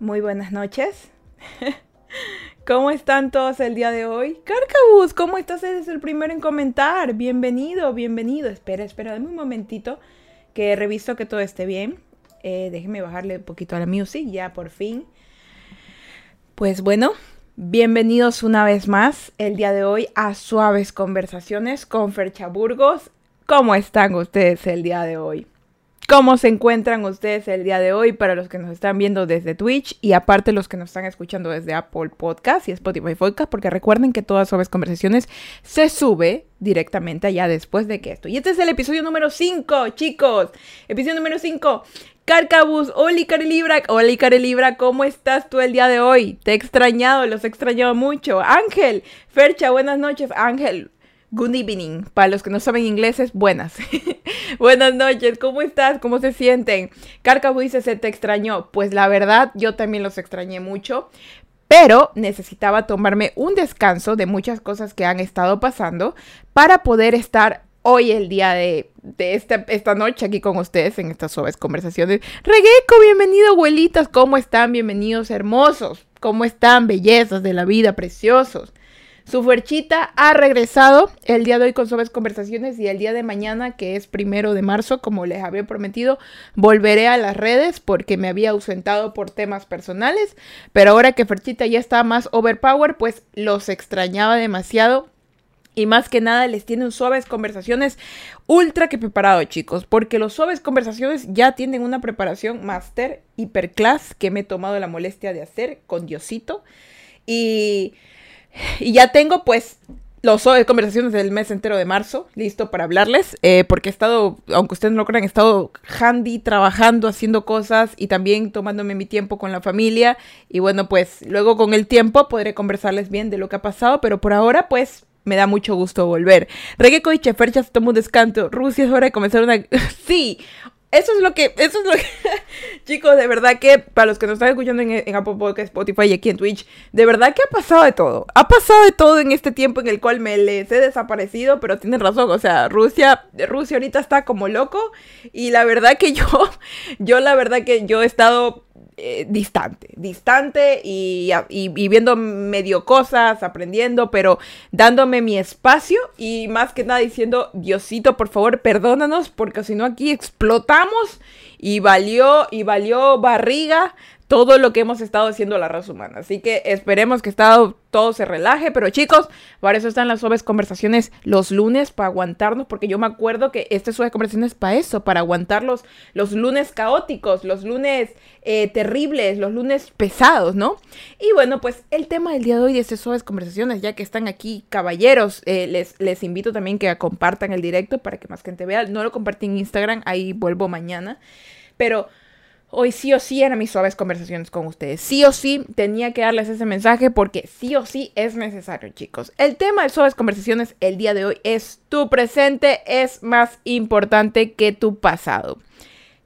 Muy buenas noches. ¿Cómo están todos el día de hoy? Carcabus, ¿cómo estás? Eres el primero en comentar. Bienvenido, bienvenido. Espera, espera, dame un momentito que reviso que todo esté bien. Eh, déjeme bajarle un poquito a la music, ya por fin. Pues bueno, bienvenidos una vez más el día de hoy a Suaves Conversaciones con Fercha Burgos. ¿Cómo están ustedes el día de hoy? ¿Cómo se encuentran ustedes el día de hoy para los que nos están viendo desde Twitch y aparte los que nos están escuchando desde Apple Podcast y Spotify Podcast? Porque recuerden que todas Suaves Conversaciones se sube directamente allá después de que esto. Y este es el episodio número 5, chicos. Episodio número 5. Carcabus, Oli Carelibra, Oli Carelibra, ¿cómo estás tú el día de hoy? Te he extrañado, los he extrañado mucho. Ángel, Fercha, buenas noches. Ángel, Good evening. Para los que no saben inglés es buenas. buenas noches. ¿Cómo estás? ¿Cómo se sienten? Carcabu dice, se te extrañó. Pues la verdad, yo también los extrañé mucho. Pero necesitaba tomarme un descanso de muchas cosas que han estado pasando para poder estar hoy el día de, de esta, esta, noche aquí con ustedes en estas suaves conversaciones. Regueco, bienvenido, abuelitas. ¿Cómo están? Bienvenidos, hermosos. ¿Cómo están? Bellezas de la vida, preciosos. Su fuerchita ha regresado el día de hoy con suaves conversaciones y el día de mañana, que es primero de marzo, como les había prometido, volveré a las redes porque me había ausentado por temas personales. Pero ahora que Ferchita ya está más overpower, pues los extrañaba demasiado. Y más que nada les tienen suaves conversaciones ultra que preparado, chicos. Porque los suaves conversaciones ya tienen una preparación master hiperclass que me he tomado la molestia de hacer con Diosito. Y y ya tengo pues los conversaciones del mes entero de marzo, listo para hablarles, eh, porque he estado, aunque ustedes no lo crean, he estado handy, trabajando, haciendo cosas y también tomándome mi tiempo con la familia. Y bueno, pues luego con el tiempo podré conversarles bien de lo que ha pasado, pero por ahora pues me da mucho gusto volver. Reggae y Chefercha se tomó un descanso. Rusia es hora de comenzar una... sí, eso es lo que, eso es lo que, chicos, de verdad que para los que nos están escuchando en, Apple Podcast, Spotify y aquí en Twitch, de verdad que ha pasado de todo. Ha pasado de todo en este tiempo en el cual me les he desaparecido, pero tienen razón, o sea, Rusia, Rusia ahorita está como loco y la verdad que yo, yo la verdad que yo he estado eh, distante, distante y, y, viendo medio cosas, aprendiendo, pero dándome mi espacio y más que nada diciendo, Diosito, por favor, perdónanos, porque si no aquí explotamos y valió, y valió barriga todo lo que hemos estado haciendo la raza humana. Así que esperemos que todo se relaje. Pero chicos, para eso están las suaves conversaciones los lunes, para aguantarnos. Porque yo me acuerdo que este suave conversaciones es para eso, para aguantar los, lunes caóticos, los lunes eh, terribles, los lunes pesados, ¿no? Y bueno, pues el tema del día de hoy de estas suaves conversaciones, ya que están aquí caballeros, eh, les, les invito también que compartan el directo para que más gente vea. No lo compartí en Instagram, ahí vuelvo mañana. Pero Hoy sí o sí eran mis suaves conversaciones con ustedes. Sí o sí tenía que darles ese mensaje porque sí o sí es necesario, chicos. El tema de suaves conversaciones el día de hoy es tu presente es más importante que tu pasado.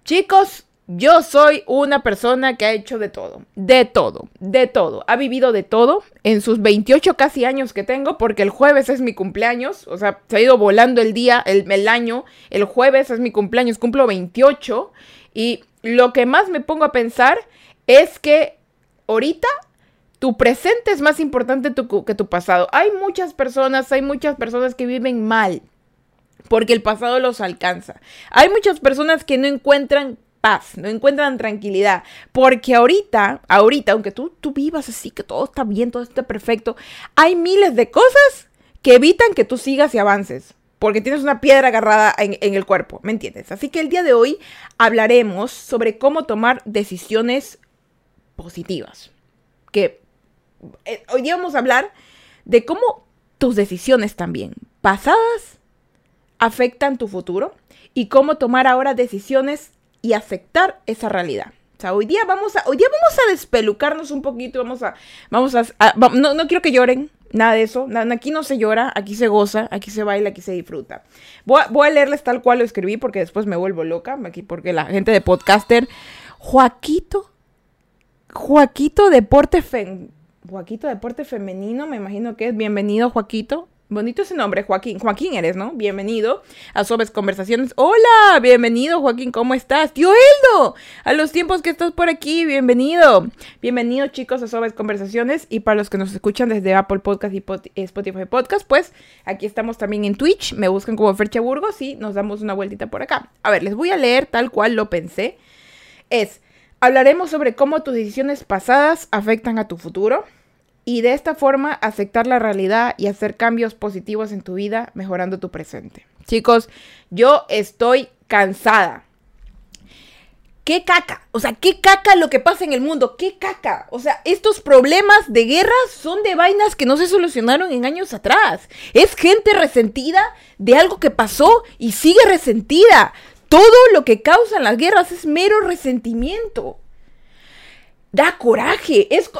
Chicos, yo soy una persona que ha hecho de todo, de todo, de todo. Ha vivido de todo en sus 28 casi años que tengo, porque el jueves es mi cumpleaños. O sea, se ha ido volando el día, el, año. El jueves es mi cumpleaños, cumplo 28. Y lo que más me pongo a pensar es que ahorita tu presente es más importante que tu pasado. Hay muchas personas, hay muchas personas que viven mal porque el pasado los alcanza. Hay muchas personas que no encuentran paz, no encuentran tranquilidad, porque ahorita, ahorita, aunque tú, tú vivas así, que todo está bien, todo está perfecto, hay miles de cosas que evitan que tú sigas y avances porque tienes una piedra agarrada en, el cuerpo, ¿me entiendes? Así que el día de hoy hablaremos sobre cómo tomar decisiones positivas. Que eh, hoy día vamos a hablar de cómo tus decisiones también pasadas afectan tu futuro y cómo tomar ahora decisiones y aceptar esa realidad. O sea, hoy día vamos a, hoy día vamos a despelucarnos un poquito, vamos a, vamos a, no, no quiero que lloren, Nada de eso. Aquí no se llora, aquí se goza, aquí se baila, aquí se disfruta. Voy a, leerles tal cual lo escribí porque después me vuelvo loca. Aquí porque la gente de podcaster. Joaquito. Joaquito Deporte Joaquito Deporte Femenino, me imagino que es. Bienvenido, Joaquito. Bonito ese nombre, Joaquín. Joaquín eres, ¿no? Bienvenido a Sobes Conversaciones. Hola, bienvenido, Joaquín, ¿cómo estás? Tío Eldo, a los tiempos que estás por aquí, bienvenido. Bienvenido, chicos, a Sobes Conversaciones. Y para los que nos escuchan desde Apple Podcast y Spotify Podcast, pues aquí estamos también en Twitch. Me buscan como Fercha Burgos y nos damos una vueltita por acá. A ver, les voy a leer tal cual lo pensé. Es, hablaremos sobre cómo tus decisiones pasadas afectan a tu futuro y de esta forma aceptar la realidad y hacer cambios positivos en tu vida, mejorando tu presente. Chicos, yo estoy cansada. ¿Qué caca? O sea, ¿qué caca lo que pasa en el mundo? ¿Qué caca? O sea, estos problemas de guerra son de vainas que no se solucionaron en años atrás. Es gente resentida de algo que pasó y sigue resentida. Todo lo que causan las guerras es mero resentimiento da coraje. Es,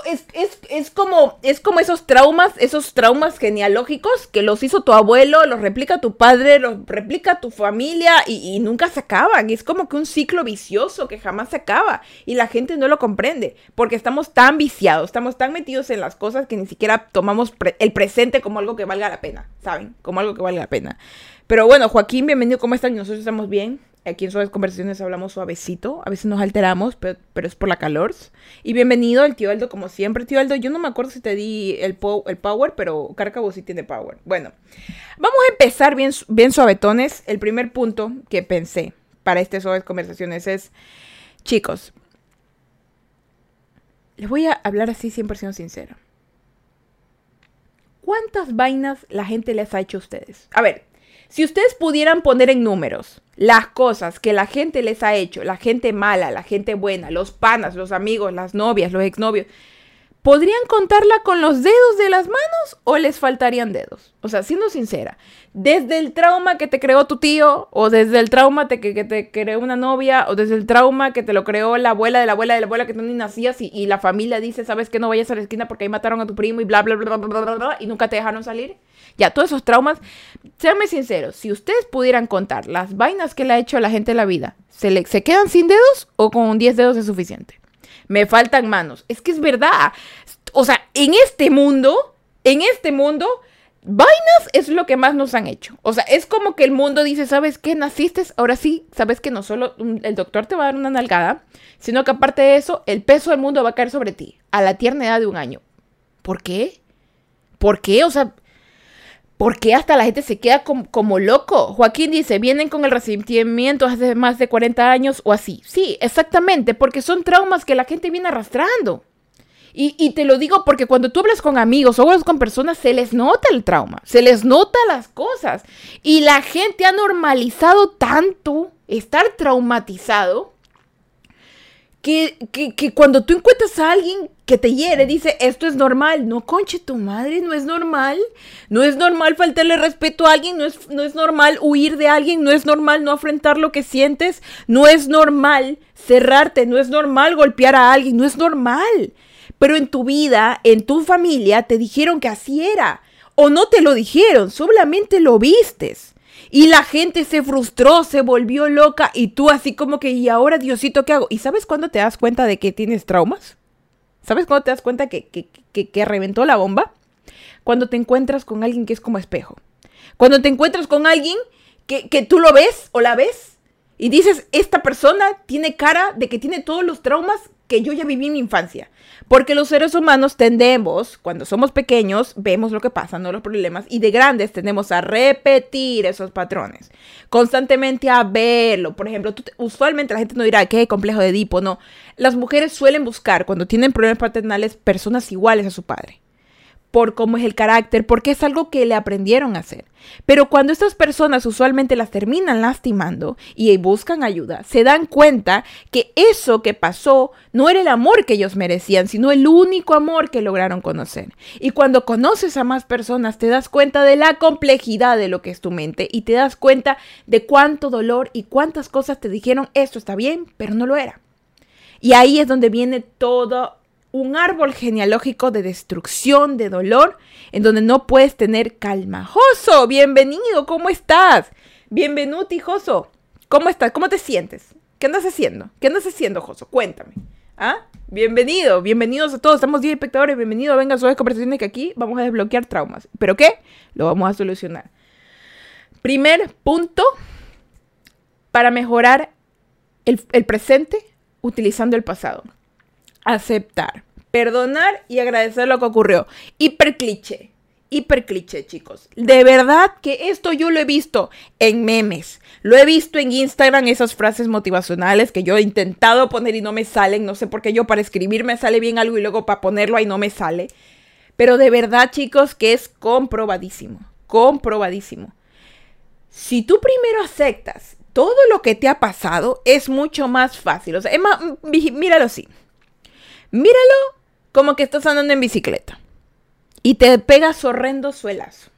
es, como, es como esos traumas, esos traumas genealógicos que los hizo tu abuelo, los replica tu padre, los replica tu familia y, nunca se acaban. Es como que un ciclo vicioso que jamás se acaba y la gente no lo comprende porque estamos tan viciados, estamos tan metidos en las cosas que ni siquiera tomamos el presente como algo que valga la pena, ¿saben? Como algo que valga la pena. Pero bueno, Joaquín, bienvenido, ¿cómo están? Nosotros estamos bien. Aquí en Suaves Conversaciones hablamos suavecito. A veces nos alteramos, pero, es por la calor. Y bienvenido el tío Aldo, como siempre. Tío Aldo, yo no me acuerdo si te di el, el power, pero Cárcavo sí tiene power. Bueno, vamos a empezar bien, bien suavetones. El primer punto que pensé para este Suaves Conversaciones es, chicos, les voy a hablar así 100% sincero. ¿Cuántas vainas la gente les ha hecho a ustedes? A ver, si ustedes pudieran poner en números las cosas que la gente les ha hecho, la gente mala, la gente buena, los panas, los amigos, las novias, los exnovios, ¿podrían contarla con los dedos de las manos o les faltarían dedos? O sea, siendo sincera, desde el trauma que te creó tu tío, o desde el trauma que, te creó una novia, o desde el trauma que te lo creó la abuela de la abuela de la abuela que tú ni nacías y, la familia dice, sabes que no vayas a la esquina porque ahí mataron a tu primo y bla, bla, bla, bla, bla, bla, y nunca te dejaron salir. Ya, todos esos traumas, séanme sinceros, si ustedes pudieran contar las vainas que le ha hecho a la gente en la vida, ¿se, le, ¿se quedan sin dedos o con 10 dedos es suficiente? Me faltan manos. Es que es verdad. O sea, en este mundo, en este mundo, vainas es lo que más nos han hecho. O sea, es como que el mundo dice, ¿sabes qué? Naciste, ahora sí, sabes que no solo el doctor te va a dar una nalgada, sino que aparte de eso, el peso del mundo va a caer sobre ti a la tierna edad de un año. ¿Por qué? ¿Por qué? O sea, ¿por qué hasta la gente se queda como, loco? Joaquín dice, vienen con el resentimiento hace más de 40 años o así. Sí, exactamente, porque son traumas que la gente viene arrastrando. Y, te lo digo porque cuando tú hablas con amigos o hablas con personas, se les nota el trauma, se les nota las cosas. Y la gente ha normalizado tanto estar traumatizado que, que, cuando tú encuentras a alguien que te hiere, dice, esto es normal. No, conche tu madre, no es normal. No es normal faltarle respeto a alguien, no es, no es normal huir de alguien, no es normal no afrontar lo que sientes, no es normal cerrarte, no es normal golpear a alguien, no es normal pero en tu vida, en tu familia, te dijeron que así era. O no te lo dijeron, solamente lo vistes. Y la gente se frustró, se volvió loca y tú así como que, ¿y ahora Diosito qué hago? ¿Y sabes cuándo te das cuenta de que tienes traumas? ¿Sabes cuándo te das cuenta que, que, que, reventó la bomba? Cuando te encuentras con alguien que es como espejo. Cuando te encuentras con alguien que, que tú lo ves o la ves y dices, esta persona tiene cara de que tiene todos los traumas que yo ya viví mi infancia. Porque los seres humanos tendemos, cuando somos pequeños, vemos lo que pasa, no los problemas, y de grandes tendemos a repetir esos patrones, constantemente a verlo. Por ejemplo, usualmente la gente no dirá, ¿qué complejo de Edipo? No, las mujeres suelen buscar, cuando tienen problemas paternales, personas iguales a su padre por cómo es el carácter, porque es algo que le aprendieron a hacer. Pero cuando estas personas usualmente las terminan lastimando y buscan ayuda, se dan cuenta que eso que pasó no era el amor que ellos merecían, sino el único amor que lograron conocer. Y cuando conoces a más personas, te das cuenta de la complejidad de lo que es tu mente y te das cuenta de cuánto dolor y cuántas cosas te dijeron, esto está bien, pero no lo era. Y ahí es donde viene todo un árbol genealógico de destrucción, de dolor, en donde no puedes tener calma. Joso, bienvenido, ¿cómo estás? Bienvenuti, Joso. ¿Cómo estás? ¿Cómo te sientes? ¿Qué andas haciendo? ¿Qué andas haciendo, Joso? Cuéntame. ¿Ah? Bienvenido, bienvenidos a todos. Estamos 10 espectadores. Bienvenido, vengan suaves conversaciones que aquí vamos a desbloquear traumas. ¿Pero qué? Lo vamos a solucionar. Primer punto para mejorar el, el presente utilizando el pasado. Aceptar, perdonar y agradecer lo que ocurrió. Hiper cliché hiper cliché, chicos. De verdad que esto yo lo he visto en memes. Lo he visto en Instagram, esas frases motivacionales que yo he intentado poner y no me salen. No sé por qué yo para escribir me sale bien algo y luego para ponerlo ahí no me sale. Pero de verdad, chicos, que es comprobadísimo. Comprobadísimo. Si tú primero aceptas todo lo que te ha pasado, es mucho más fácil. O sea, míralo así. Míralo como que estás andando en bicicleta y te pegas horrendo suelazo.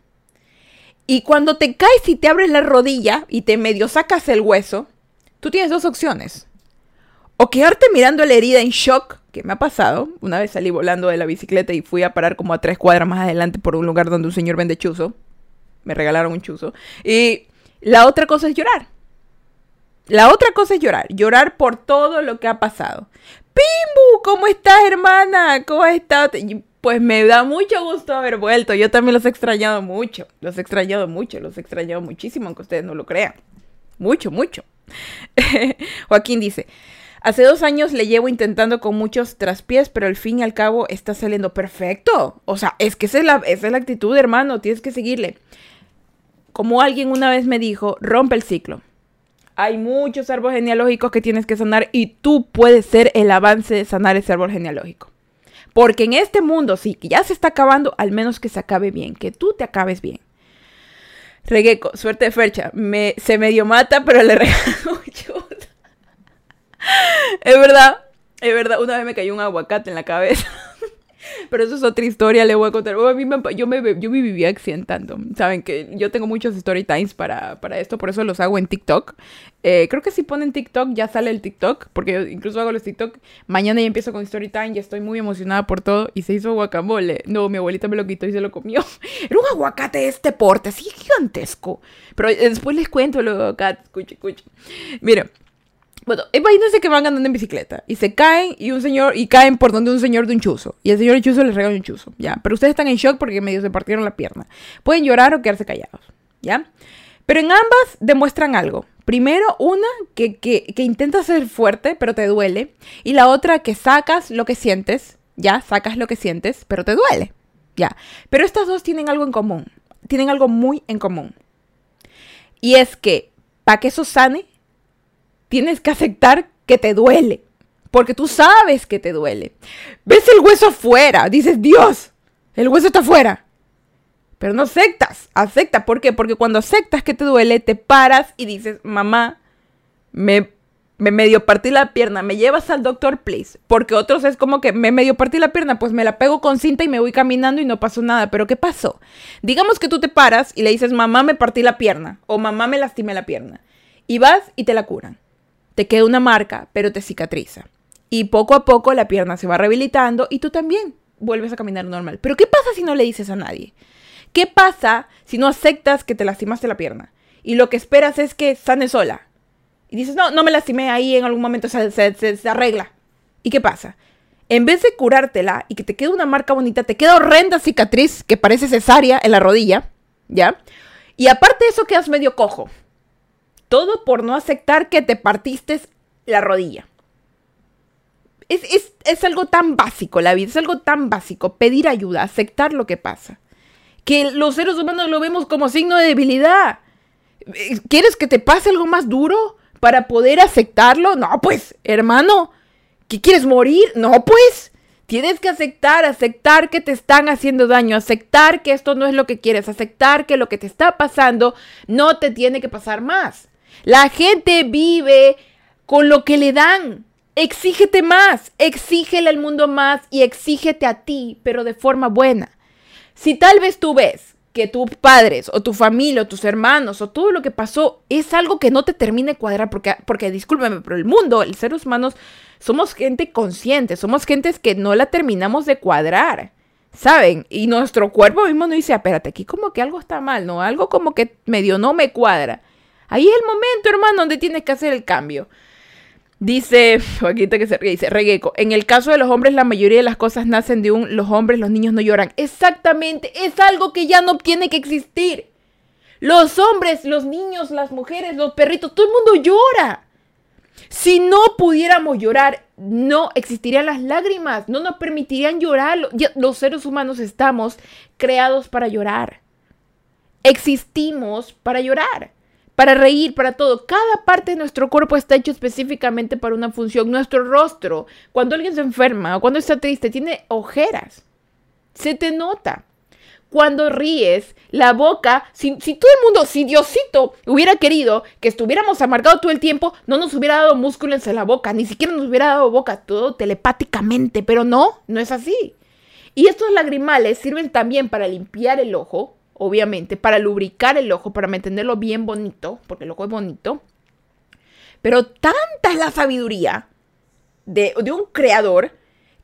Y cuando te caes y te abres la rodilla y te medio sacas el hueso, tú tienes dos opciones. O quedarte mirando la herida en shock, que me ha pasado. Una vez salí volando de la bicicleta y fui a parar como a tres cuadras más adelante por un lugar donde un señor vende chuzo. Me regalaron un chuzo. Y la otra cosa es llorar. La otra cosa es llorar. Llorar por todo lo que ha pasado. Pimbu, ¿cómo estás, hermana? ¿Cómo has estado? Pues me da mucho gusto haber vuelto. Yo también los he extrañado mucho. Los he extrañado mucho. Los he extrañado muchísimo, aunque ustedes no lo crean. Mucho, mucho. Joaquín dice, hace dos años le llevo intentando con muchos traspiés, pero al fin y al cabo está saliendo perfecto. O sea, es que esa es la, esa es la actitud, hermano. Tienes que seguirle. Como alguien una vez me dijo, rompe el ciclo. Hay muchos árboles genealógicos que tienes que sanar y tú puedes ser el avance de sanar ese árbol genealógico. Porque en este mundo, sí, ya se está acabando, al menos que se acabe bien, que tú te acabes bien. Regueco, suerte de Fercha. Me, se medio mata, pero le regalo mucho. es verdad, es verdad. Una vez me cayó un aguacate en la cabeza. Pero eso es otra historia, le voy a contar. yo, me, yo me vivía accidentando. Saben que yo tengo muchos story times para, para esto, por eso los hago en TikTok. Eh, creo que si ponen TikTok ya sale el TikTok, porque incluso hago los TikTok. Mañana ya empiezo con story time, ya estoy muy emocionada por todo. Y se hizo guacamole. No, mi abuelita me lo quitó y se lo comió. Era un aguacate de este porte, así gigantesco. Pero después les cuento lo aguacate. Escucha, escucha. Mira. Bueno, imagínense que van andando en bicicleta y se caen y un señor y caen por donde un señor de un chuzo y el señor de chuzo les regala un chuzo, ¿ya? Pero ustedes están en shock porque medio se partieron la pierna. Pueden llorar o quedarse callados, ¿ya? Pero en ambas demuestran algo. Primero, una que, que, que intenta ser fuerte, pero te duele. Y la otra que sacas lo que sientes, ¿ya? Sacas lo que sientes, pero te duele, ¿ya? Pero estas dos tienen algo en común. Tienen algo muy en común. Y es que, para que eso sane, tienes que aceptar que te duele. Porque tú sabes que te duele. Ves el hueso afuera. Dices, Dios, el hueso está afuera. Pero no aceptas. Acepta. ¿Por qué? Porque cuando aceptas que te duele, te paras y dices, mamá, me, me medio partí la pierna. Me llevas al doctor, please. Porque otros es como que me medio partí la pierna. Pues me la pego con cinta y me voy caminando y no pasó nada. Pero ¿qué pasó? Digamos que tú te paras y le dices, mamá, me partí la pierna. O mamá, me lastimé la pierna. Y vas y te la curan te queda una marca, pero te cicatriza. Y poco a poco la pierna se va rehabilitando y tú también vuelves a caminar normal. Pero ¿qué pasa si no le dices a nadie? ¿Qué pasa si no aceptas que te lastimaste la pierna? Y lo que esperas es que sane sola. Y dices, no, no me lastimé ahí, en algún momento se, se arregla. ¿Y qué pasa? En vez de curártela y que te quede una marca bonita, te queda horrenda cicatriz que parece cesárea en la rodilla, ¿ya? Y aparte de eso quedas medio cojo. Todo por no aceptar que te partiste la rodilla. Es, algo tan básico la vida, es algo tan básico. Pedir ayuda, aceptar lo que pasa. Que los seres humanos lo vemos como signo de debilidad. ¿Quieres que te pase algo más duro para poder aceptarlo? No, pues, hermano. ¿Qué quieres morir? No, pues. Tienes que aceptar, aceptar que te están haciendo daño, aceptar que esto no es lo que quieres, aceptar que lo que te está pasando no te tiene que pasar más. La gente vive con lo que le dan. Exígete más, exígele al mundo más y exígete a ti, pero de forma buena. Si tal vez tú ves que tus padres o tu familia o tus hermanos o todo lo que pasó es algo que no te termine de cuadrar, porque, porque discúlpeme, pero el mundo, el seres humanos, somos gente consciente, somos gentes que no la terminamos de cuadrar, ¿saben? Y nuestro cuerpo mismo nos dice, espérate, aquí como que algo está mal, ¿no? Algo como que medio no me cuadra. Ahí es el momento, hermano, donde tienes que hacer el cambio. Dice, Joaquita que se dice, Regueco, en el caso de los hombres la mayoría de las cosas nacen de un, los hombres, los niños no lloran. Exactamente, es algo que ya no tiene que existir. Los hombres, los niños, las mujeres, los perritos, todo el mundo llora. Si no pudiéramos llorar, no existirían las lágrimas, no nos permitirían llorar. Los seres humanos estamos creados para llorar. Existimos para llorar para reír, para todo. Cada parte de nuestro cuerpo está hecho específicamente para una función. Nuestro rostro, cuando alguien se enferma o cuando está triste, tiene ojeras. Se te nota. Cuando ríes, la boca, si, todo el mundo, si Diosito hubiera querido que estuviéramos amargados todo el tiempo, no nos hubiera dado músculos en la boca, ni siquiera nos hubiera dado boca, todo telepáticamente, pero no, no es así. Y estos lagrimales sirven también para limpiar el ojo, obviamente, para lubricar el ojo, para mantenerlo bien bonito, porque el ojo es bonito. Pero tanta es la sabiduría de, un creador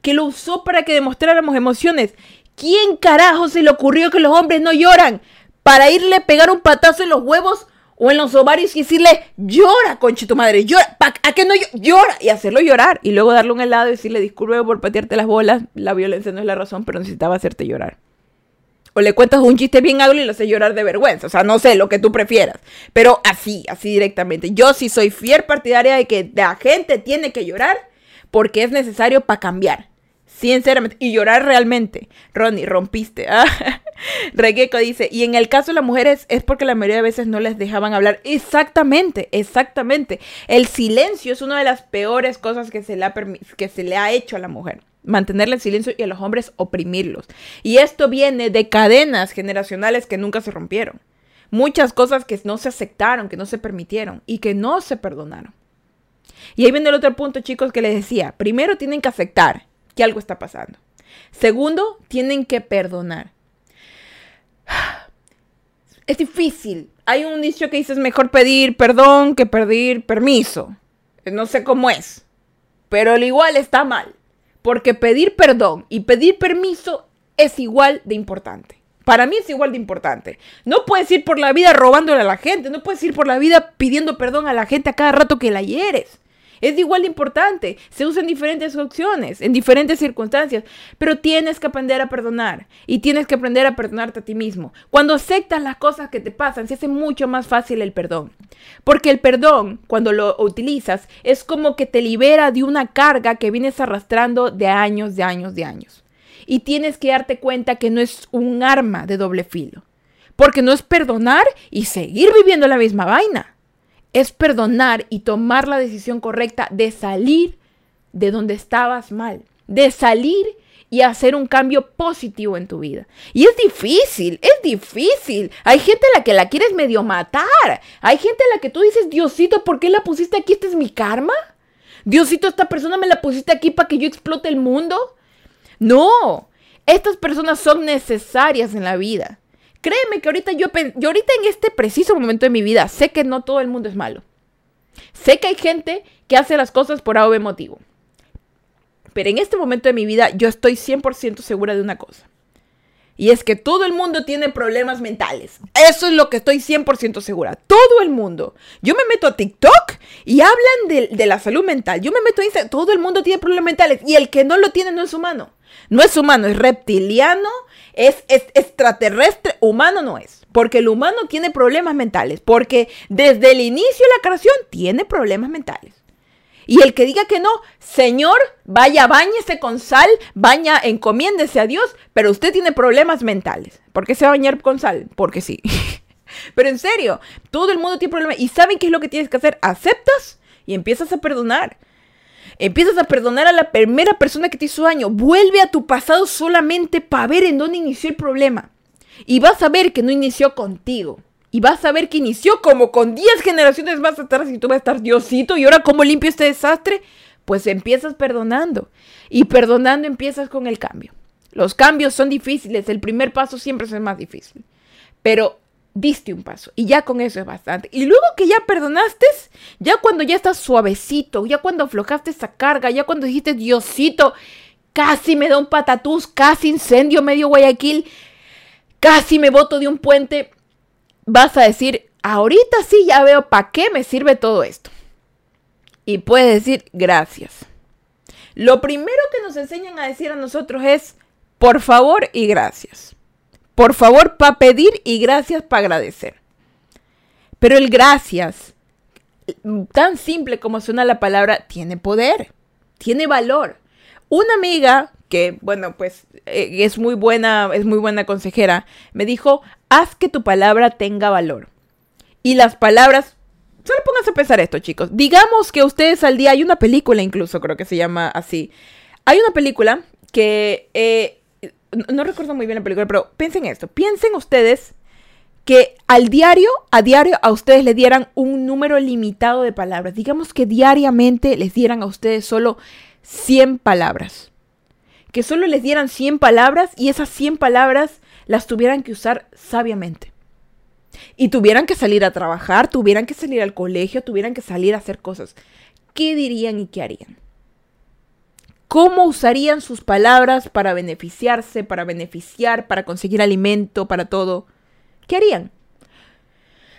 que lo usó para que demostráramos emociones. ¿Quién carajo se le ocurrió que los hombres no lloran? Para irle a pegar un patazo en los huevos o en los ovarios y decirle, llora, conche tu madre, llora, ¿a qué no llora? Y hacerlo llorar. Y luego darle un helado y decirle, disculpe por patearte las bolas, la violencia no es la razón, pero necesitaba hacerte llorar. O le cuentas un chiste bien agrio y lo hace llorar de vergüenza. O sea, no sé, lo que tú prefieras. Pero así, así directamente. Yo sí soy fiel partidaria de que la gente tiene que llorar porque es necesario para cambiar. Sinceramente. Y llorar realmente. Ronnie, rompiste. Ah, dice, y en el caso de las mujeres es porque la mayoría de veces no les dejaban hablar. Exactamente, exactamente. El silencio es una de las peores cosas que se le ha hecho a la mujer mantenerle en silencio y a los hombres oprimirlos. Y esto viene de cadenas generacionales que nunca se rompieron. Muchas cosas que no se aceptaron, que no se permitieron y que no se perdonaron. Y ahí viene el otro punto, chicos, que les decía. Primero tienen que aceptar que algo está pasando. Segundo, tienen que perdonar. Es difícil. Hay un dicho que dice es mejor pedir perdón que pedir permiso. No sé cómo es. Pero al igual está mal. Porque pedir perdón y pedir permiso es igual de importante. Para mí es igual de importante. No puedes ir por la vida robándole a la gente, no puedes ir por la vida pidiendo perdón a la gente a cada rato que la hieres. Es igual de importante. Se usa en diferentes opciones, en diferentes circunstancias, pero tienes que aprender a perdonar y tienes que aprender a perdonarte a ti mismo. Cuando aceptas las cosas que te pasan, se hace mucho más fácil el perdón. Porque el perdón, cuando lo utilizas, es como que te libera de una carga que vienes arrastrando de años, de años, de años. Y tienes que darte cuenta que no es un arma de doble filo. Porque no es perdonar y seguir viviendo la misma vaina es perdonar y tomar la decisión correcta de salir de donde estabas mal, de salir y hacer un cambio positivo en tu vida. Y es difícil, es difícil. Hay gente a la que la quieres medio matar. Hay gente a la que tú dices, Diosito, ¿por qué la pusiste aquí? ¿Este es mi karma? Diosito, esta persona me la pusiste aquí para que yo explote el mundo. No, estas personas son necesarias en la vida. Créeme que ahorita yo, ahorita en este preciso momento de mi vida sé que no todo el mundo es malo. Sé que hay gente que hace las cosas por algo motivo. Pero en este momento de mi vida yo estoy 100% segura de una cosa. Y es que todo el mundo tiene problemas mentales. Eso es lo que estoy 100% segura. Todo el mundo. Yo me meto a TikTok y hablan de, de, la salud mental. Yo me meto a Instagram. Todo el mundo tiene problemas mentales. Y el que no lo tiene no es humano. No es humano, es reptiliano, es, extraterrestre, humano no es. Porque el humano tiene problemas mentales. Porque desde el inicio de la creación tiene problemas mentales. Y el que diga que no, Señor, vaya, bañese con sal, baña, encomiéndese a Dios, pero usted tiene problemas mentales. ¿Por qué se va a bañar con sal? Porque sí. pero en serio, todo el mundo tiene problemas. ¿Y saben qué es lo que tienes que hacer? Aceptas y empiezas a perdonar. Empiezas a perdonar a la primera persona que te hizo daño. Vuelve a tu pasado solamente para ver en dónde inició el problema. Y vas a ver que no inició contigo. Y vas a ver que inició como con 10 generaciones más atrás y tú vas a estar Diosito. ¿Y ahora cómo limpio este desastre? Pues empiezas perdonando. Y perdonando empiezas con el cambio. Los cambios son difíciles. El primer paso siempre es el más difícil. Pero diste un paso y ya con eso es bastante. Y luego que ya perdonaste, ya cuando ya estás suavecito, ya cuando aflojaste esa carga, ya cuando dijiste, Diosito, casi me da un patatús, casi incendio medio Guayaquil, casi me boto de un puente, vas a decir, ahorita sí ya veo para qué me sirve todo esto. y puedes decir gracias. Lo primero que nos enseñan a decir a nosotros es por favor y gracias. Por favor para pedir y gracias para agradecer. Pero el gracias, tan simple como suena la palabra, tiene poder, tiene valor. Una amiga que, bueno, pues eh, es muy buena, es muy buena consejera, me dijo, haz que tu palabra tenga valor. Y las palabras Solo pónganse a pensar esto, chicos. Digamos que ustedes al día, hay una película incluso, creo que se llama así. Hay una película que, eh, no, recuerdo muy bien la película, pero piensen esto. Piensen ustedes que al diario, a diario, a ustedes le dieran un número limitado de palabras. Digamos que diariamente les dieran a ustedes solo 100 palabras. Que solo les dieran 100 palabras y esas 100 palabras las tuvieran que usar sabiamente y tuvieran que salir a trabajar, tuvieran que salir al colegio, tuvieran que salir a hacer cosas, ¿qué dirían y qué harían? ¿Cómo usarían sus palabras para beneficiarse, para beneficiar, para conseguir alimento, para todo? ¿Qué harían?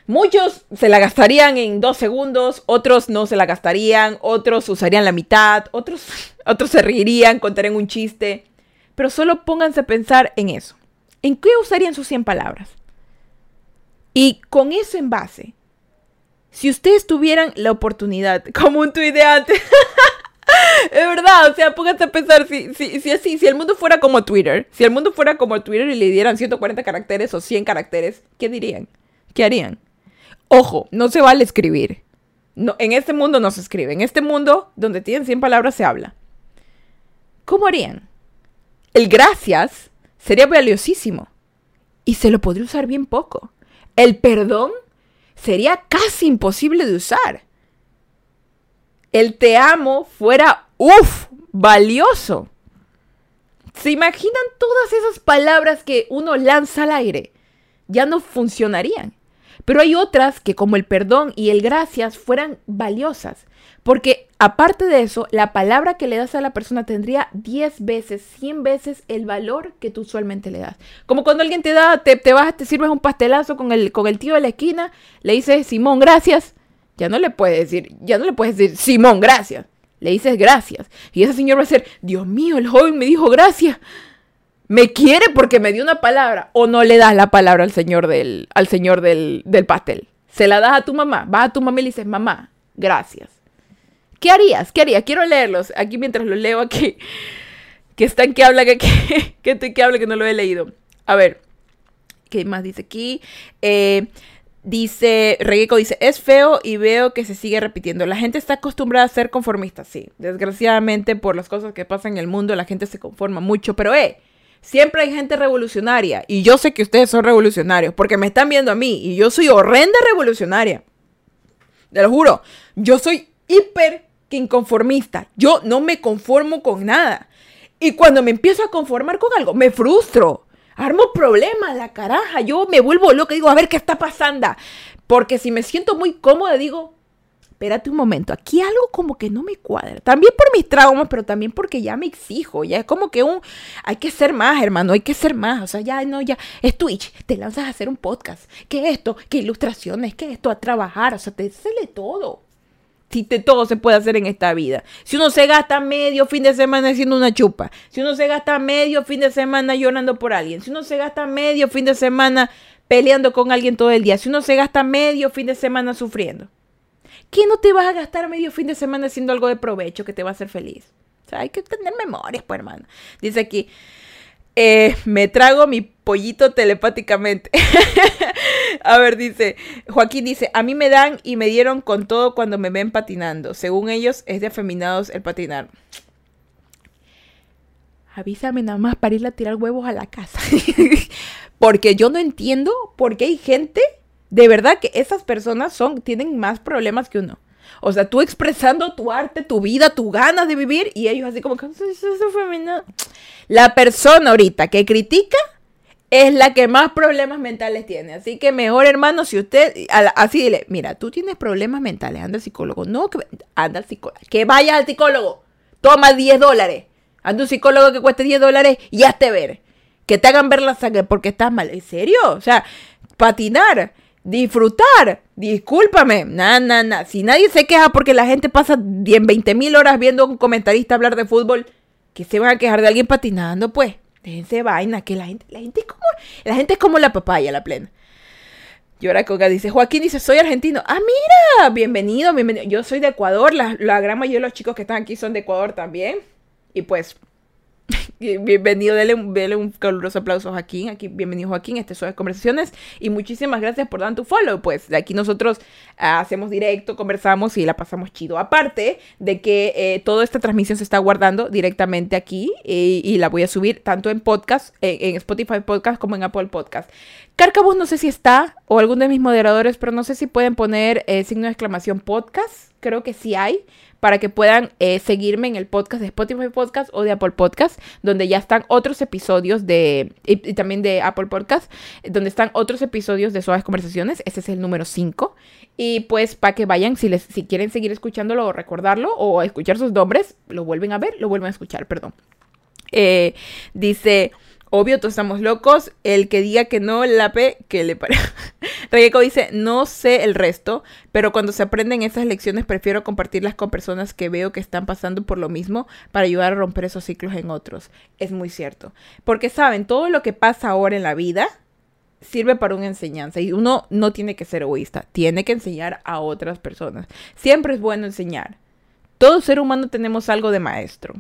Muchos se la gastarían en dos segundos, otros no se la gastarían, otros usarían la mitad, otros, otros se reirían, contarían un chiste. Pero solo pónganse a pensar en eso. ¿En qué usarían sus 100 palabras? Y con eso en base, si ustedes tuvieran la oportunidad, como un tuit de antes, es verdad, o sea, pónganse a pensar, si, si, si, si el mundo fuera como Twitter, si el mundo fuera como Twitter y le dieran 140 caracteres o 100 caracteres, ¿qué dirían? ¿Qué harían? Ojo, no se vale escribir. No, en este mundo no se escribe. En este mundo, donde tienen 100 palabras, se habla. ¿Cómo harían? El gracias sería valiosísimo. Y se lo podría usar bien poco el perdón sería casi imposible de usar. El te amo fuera, uff, valioso. ¿Se imaginan todas esas palabras que uno lanza al aire? Ya no funcionarían. Pero hay otras que como el perdón y el gracias fueran valiosas. Porque aparte de eso, la palabra que le das a la persona tendría 10 veces, 100 veces el valor que tú usualmente le das. Como cuando alguien te da, te, te vas, te sirves un pastelazo con el, con el tío de la esquina, le dices, Simón, gracias. Ya no le puedes decir, ya no le puedes decir, Simón, gracias. Le dices gracias. Y ese señor va a ser, Dios mío, el joven me dijo gracias. Me quiere porque me dio una palabra. O no le das la palabra al señor del, al señor del, del pastel. Se la das a tu mamá. Vas a tu mamá y le dices, mamá, gracias. ¿Qué harías? ¿Qué harías? Quiero leerlos aquí mientras los leo aquí. Que están que habla que, que, que, habla que no lo he leído. A ver, ¿qué más dice aquí? Eh, dice, Regueco dice, es feo y veo que se sigue repitiendo. La gente está acostumbrada a ser conformista, sí. Desgraciadamente, por las cosas que pasan en el mundo, la gente se conforma mucho. Pero, eh, siempre hay gente revolucionaria. Y yo sé que ustedes son revolucionarios, porque me están viendo a mí. Y yo soy horrenda revolucionaria. Te lo juro. Yo soy hiper inconformista. Yo no me conformo con nada. Y cuando me empiezo a conformar con algo, me frustro. Armo problemas, la caraja. Yo me vuelvo loca. Digo, a ver qué está pasando. Porque si me siento muy cómoda, digo, espérate un momento, aquí algo como que no me cuadra. También por mis traumas, pero también porque ya me exijo. Ya es como que un, hay que ser más, hermano, hay que ser más. O sea, ya no, ya es Twitch, te lanzas a hacer un podcast. ¿Qué esto? ¿Qué ilustraciones? ¿Qué esto? A trabajar. O sea, te sale todo si todo se puede hacer en esta vida. Si uno se gasta medio fin de semana haciendo una chupa, si uno se gasta medio fin de semana llorando por alguien, si uno se gasta medio fin de semana peleando con alguien todo el día, si uno se gasta medio fin de semana sufriendo, ¿qué no te vas a gastar medio fin de semana haciendo algo de provecho que te va a hacer feliz? O sea, hay que tener memorias, pues hermano. Dice aquí, eh, me trago mi pollito telepáticamente. a ver, dice, Joaquín dice, a mí me dan y me dieron con todo cuando me ven patinando. Según ellos, es de afeminados el patinar. Avísame nada más para ir a tirar huevos a la casa. Porque yo no entiendo por qué hay gente, de verdad que esas personas son, tienen más problemas que uno. O sea, tú expresando tu arte, tu vida, tu ganas de vivir y ellos así como que La persona ahorita que critica es la que más problemas mentales tiene. Así que mejor, hermano, si usted, así dile, mira, tú tienes problemas mentales, anda al psicólogo. No, que anda al psicólogo. Que vayas al psicólogo. Toma 10 dólares. Anda un psicólogo que cueste 10 dólares y hazte ver. Que te hagan ver la sangre porque estás mal. ¿En serio? O sea, patinar disfrutar. Discúlpame, nada, nada, nada. Si nadie se queja porque la gente pasa 20 mil horas viendo a un comentarista hablar de fútbol, que se van a quejar de alguien patinando, pues. Déjense vaina, que la gente, la gente es como, la gente es como la papaya, la plena. Llora Coca dice, Joaquín dice, soy argentino. Ah, mira, bienvenido, bienvenido. Yo soy de Ecuador, la, la gran mayoría de los chicos que están aquí son de Ecuador también. Y pues, Bienvenido, dele, un caluroso aplauso a Joaquín. Aquí, bienvenido Joaquín, este las conversaciones. Y muchísimas gracias por dar tu follow. Pues de aquí nosotros ah, hacemos directo, conversamos y la pasamos chido. Aparte de que eh, toda esta transmisión se está guardando directamente aquí y, la voy a subir tanto en podcast, en Spotify Podcast como en Apple Podcast. Carcabus no sé si está o alguno de mis moderadores, pero no sé si pueden poner eh, signo de exclamación podcast. Creo que sí hay para que puedan eh, seguirme en el podcast de Spotify Podcast o de Apple Podcast, donde ya están otros episodios de, y, también de Apple Podcast, donde están otros episodios de Suaves Conversaciones. Ese es el número 5. Y pues para que vayan, si, les, si quieren seguir escuchándolo o recordarlo o escuchar sus nombres, lo vuelven a ver, lo vuelven a escuchar, perdón. Eh, dice... Obvio, todos estamos locos. El que diga que no, la P, que le pare. Regeco dice, no sé el resto, pero cuando se aprenden esas lecciones prefiero compartirlas con personas que veo que están pasando por lo mismo para ayudar a romper esos ciclos en otros. Es muy cierto. Porque saben, todo lo que pasa ahora en la vida sirve para una enseñanza y uno no tiene que ser egoísta, tiene que enseñar a otras personas. Siempre es bueno enseñar. Todo ser humano tenemos algo de maestro.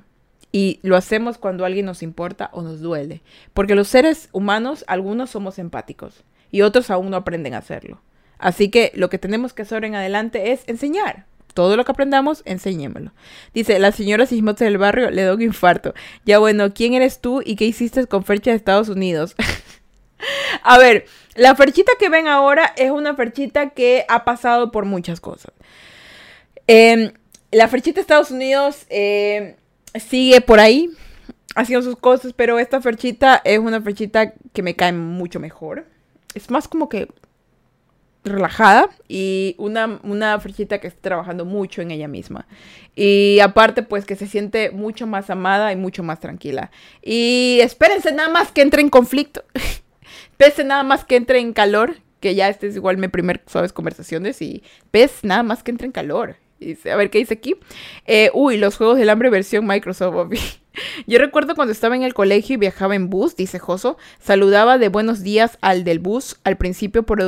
Y lo hacemos cuando alguien nos importa o nos duele. Porque los seres humanos, algunos somos empáticos y otros aún no aprenden a hacerlo. Así que lo que tenemos que hacer en adelante es enseñar. Todo lo que aprendamos, enséñemelo. Dice, la señora Sismote del barrio le da un infarto. Ya bueno, ¿quién eres tú y qué hiciste con Fercha de Estados Unidos? a ver, la Ferchita que ven ahora es una Ferchita que ha pasado por muchas cosas. Em, la Ferchita de Estados Unidos eh, sigue por ahí haciendo sus cosas, pero esta ferchita es una ferchita que me cae mucho mejor. Es más como que relajada y una, una ferchita que está trabajando mucho en ella misma. Y aparte, pues que se siente mucho más amada y mucho más tranquila. Y espérense nada más que entre en conflicto. Pese nada más que entre en calor, que ya este es igual mi primer suaves conversaciones y pese nada más que entre en calor a ver qué dice aquí. Eh, uy, los juegos del hambre versión Microsoft. Yo recuerdo cuando estaba en el colegio y viajaba en bus, dice Joso, saludaba de buenos días al del bus al principio por,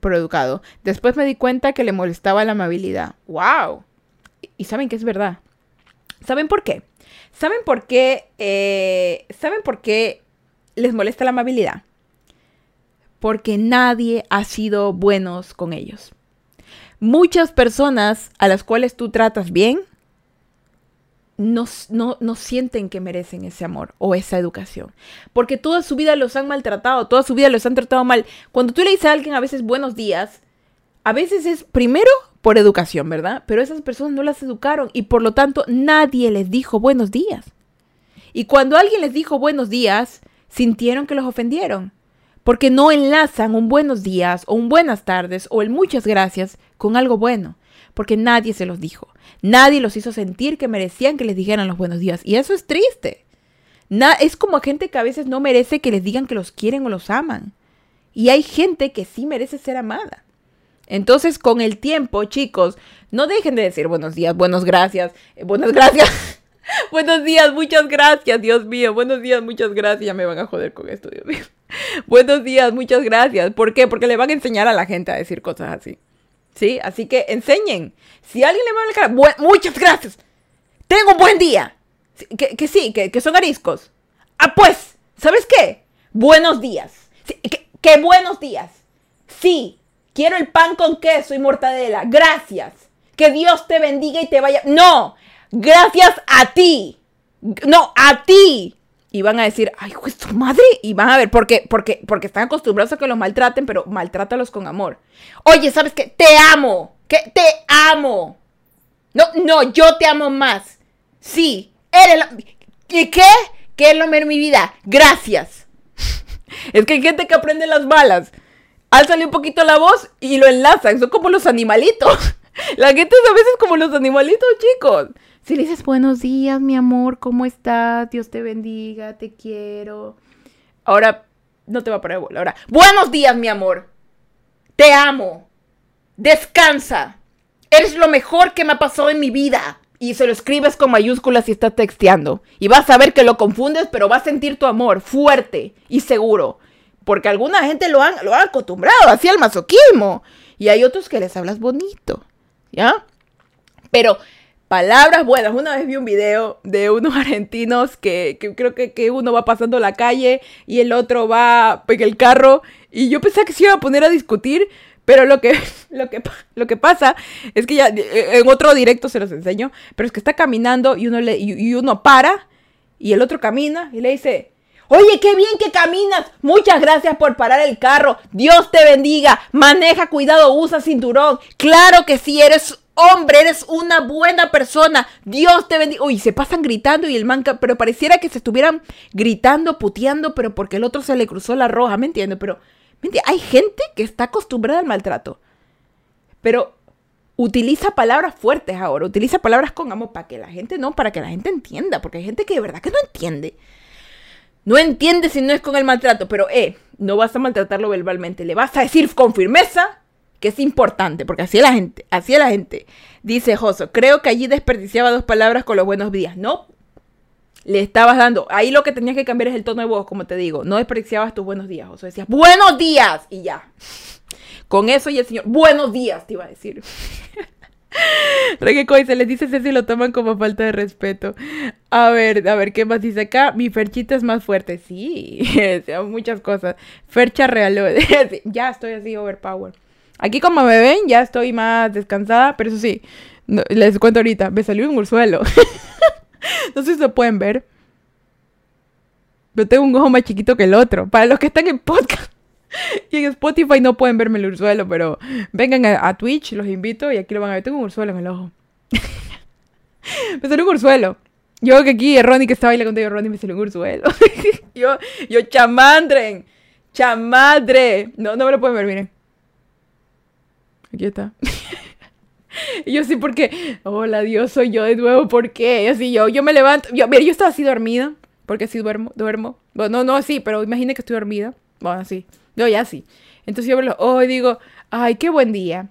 por educado. Después me di cuenta que le molestaba la amabilidad. ¡Wow! Y saben que es verdad. ¿Saben por qué? ¿Saben por qué? Eh, ¿Saben por qué les molesta la amabilidad? Porque nadie ha sido buenos con ellos muchas personas a las cuales tú tratas bien no, no, sienten que merecen ese amor o esa educación. Porque toda su vida los han maltratado, toda su vida los han tratado mal. Cuando tú le dices a alguien a veces buenos días, a veces es primero por educación, ¿verdad? Pero esas personas no las educaron y por lo tanto nadie les dijo buenos días. Y cuando alguien les dijo buenos días, sintieron que los ofendieron porque no enlazan un buenos días o un buenas tardes o el muchas gracias con algo bueno, porque nadie se los dijo. Nadie los hizo sentir que merecían que les dijeran los buenos días. Y eso es triste. es como gente que a veces no merece que les digan que los quieren o los aman. Y hay gente que sí merece ser amada. Entonces, con el tiempo, chicos, no dejen de decir buenos días, buenos gracias, eh, buenas gracias. Buenos días, muchas gracias, Dios mío. Buenos días, muchas gracias. Ya me van a joder con esto, Dios mío. Buenos días, muchas gracias. ¿Por qué? Porque le van a enseñar a la gente a decir cosas así. ¿Sí? Así que enseñen. Si alguien le va a hablar, muchas gracias. Tengo un buen día. Que, sí, que, son ariscos. Ah, pues, ¿sabes qué? Buenos días. que buenos días. Sí, quiero el pan con queso y mortadela. Gracias. Que Dios te bendiga y te vaya. No, gracias a ti. No, a ti. Y van a decir, ay, pues tu madre. Y van a ver, porque, porque, porque están acostumbrados a que los maltraten, pero maltrátalos con amor. Oye, ¿sabes qué? Te amo. Que te amo. No, no, yo te amo más. Sí, eres la... ¿Y qué? ¿Qué es lo mejor mi vida? Gracias. es que hay gente que aprende las balas. Alzale un poquito la voz y lo enlazan. Son como los animalitos. la gente es a veces como los animalitos, chicos. Si le dices buenos días, mi amor, ¿cómo estás? Dios te bendiga, te quiero. Ahora no te va a parar bola. Ahora, buenos días, mi amor. te amo, descansa, eres lo mejor que me ha pasado en mi vida. Y se lo escribes con mayúsculas y estás texteando. Y vas a ver que lo confundes, pero vas a sentir tu amor fuerte y seguro. Porque alguna gente lo han, lo han acostumbrado así al masoquismo. Y hay otros que les hablas bonito. ¿Ya? Pero palabras buenas. Una vez vi un video de unos argentinos que, creo que, uno va pasando la calle y el otro va en el carro. Y yo pensé que se iba a poner a discutir. Pero lo que, lo, que, lo que pasa es que ya en otro directo se los enseño, pero es que está caminando y uno, le, y, uno para y el otro camina y le dice, Oye, qué bien que caminas. Muchas gracias por parar el carro. Dios te bendiga. Maneja, cuidado, usa cinturón. Claro que sí, eres hombre, eres una buena persona. Dios te bendiga. Uy, se pasan gritando y el manca, pero pareciera que se estuvieran gritando, puteando, pero porque el otro se le cruzó la roja, ¿me entiendes? Pero hay gente que está acostumbrada al maltrato, pero utiliza palabras fuertes ahora, utiliza palabras con amor para que la gente no, para que la gente entienda, porque hay gente que de verdad que no entiende. No entiende si no es con el maltrato, pero eh, no vas a maltratarlo verbalmente, le vas a decir con firmeza que es importante, porque así es la gente, así es la gente. Dice Joso, creo que allí desperdiciaba dos palabras con los buenos días. No, le estabas dando. Ahí lo que tenías que cambiar es el tono de voz, como te digo. No despreciabas tus buenos días. O sea, decías, buenos días. Y ya. Con eso y el señor, buenos días, te iba a decir. Reggae se les dice si lo toman como falta de respeto. A ver, a ver, ¿qué más dice acá? Mi ferchita es más fuerte. Sí, muchas cosas. Fercha real. ya estoy así overpower. Aquí como me ven, ya estoy más descansada, pero eso sí, les cuento ahorita, me salió un ursuelo. no sé si lo pueden ver. Yo tengo un ojo más chiquito que el otro. Para los que están en podcast y en Spotify no pueden verme el ursuelo, pero vengan a, Twitch, los invito y aquí lo van a ver. Tengo un ursuelo en el ojo. me salió un ursuelo. Yo que aquí, Ronnie que estaba bailando contigo, Ronnie me salió un ursuelo. yo, yo, chamandren. Chamadre. No, no me lo pueden ver, miren. Aquí está. Y yo sí, porque, hola Dios, soy yo de nuevo, ¿por qué? Y así yo, yo me levanto, yo, mira, yo estaba así dormida, porque así duermo, duermo. Bueno, no, no así, pero imagine que estoy dormida. Bueno, así. No, ya sí. Entonces yo me lo ojo y digo, ay, qué buen día.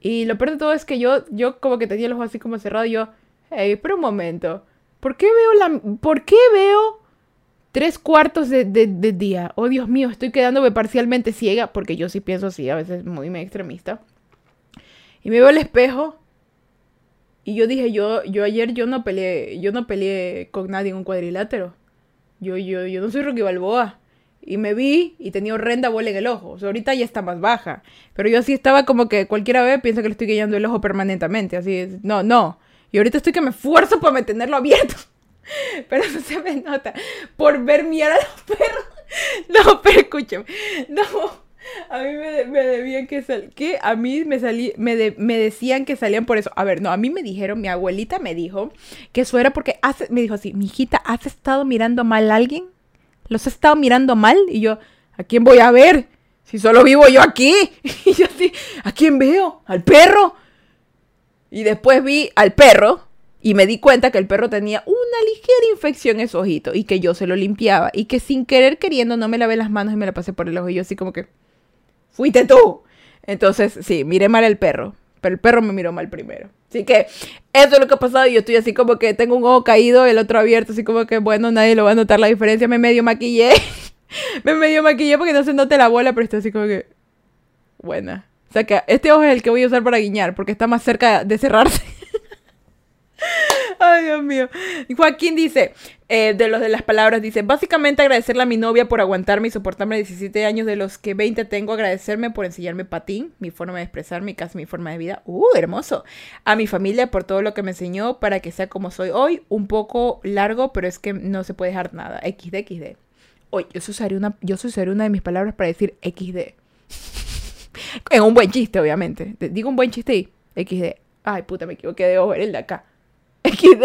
Y lo peor de todo es que yo, yo como que tenía los ojos así como cerrados y yo, hey, pero un momento, ¿por qué veo la, por qué veo tres cuartos de, de, de día? Oh, Dios mío, estoy quedándome parcialmente ciega, porque yo sí pienso así, a veces muy extremista. Y me veo al espejo. Y yo dije, yo, yo ayer yo no peleé, yo no peleé con nadie en un cuadrilátero. Yo, yo, yo no soy Rocky Balboa. Y me vi y tenía horrenda bola en el ojo. O sea, ahorita ya está más baja. Pero yo así estaba como que cualquiera vez piensa que le estoy guiando el ojo permanentemente. Así no, no. Y ahorita estoy que me esfuerzo para mantenerlo abierto. Pero no se me nota. Por ver mirar a los perros. No, pero escúchame. No. A mí me, debían que sal, que a mí me salí, me, me decían que salían por eso. A ver, no, a mí me dijeron, mi abuelita me dijo que eso era porque hace, me dijo así, mi hijita, ¿has estado mirando mal a alguien? ¿Los has estado mirando mal? Y yo, ¿a quién voy a ver? Si solo vivo yo aquí. Y yo así, ¿a quién veo? ¿Al perro? Y después vi al perro y me di cuenta que el perro tenía una ligera infección en su ojito y que yo se lo limpiaba y que sin querer queriendo no me lavé las manos y me la pasé por el ojo y yo así como que fuiste tú. Entonces, sí, miré mal el perro, pero el perro me miró mal primero. Así que eso es lo que ha pasado y yo estoy así como que tengo un ojo caído, el otro abierto, así como que bueno, nadie lo va a notar la diferencia, me medio maquillé. me medio maquillé porque no se note la bola, pero estoy así como que buena. O sea que este ojo es el que voy a usar para guiñar porque está más cerca de cerrarse. Ay, Dios mío. Joaquín dice, eh, de los de las palabras, dice, básicamente agradecerle a mi novia por aguantarme y soportarme 17 años, de los que 20 tengo, agradecerme por enseñarme patín, mi forma de expresarme, casi mi forma de vida. Uh, hermoso. A mi familia por todo lo que me enseñó para que sea como soy hoy, un poco largo, pero es que no se puede dejar nada. XD, XD. Oye, yo usaré una, yo usaré una de mis palabras para decir XD. en un buen chiste, obviamente. Digo un buen chiste y XD. Ay, puta, me equivoqué de ver el de acá. XD.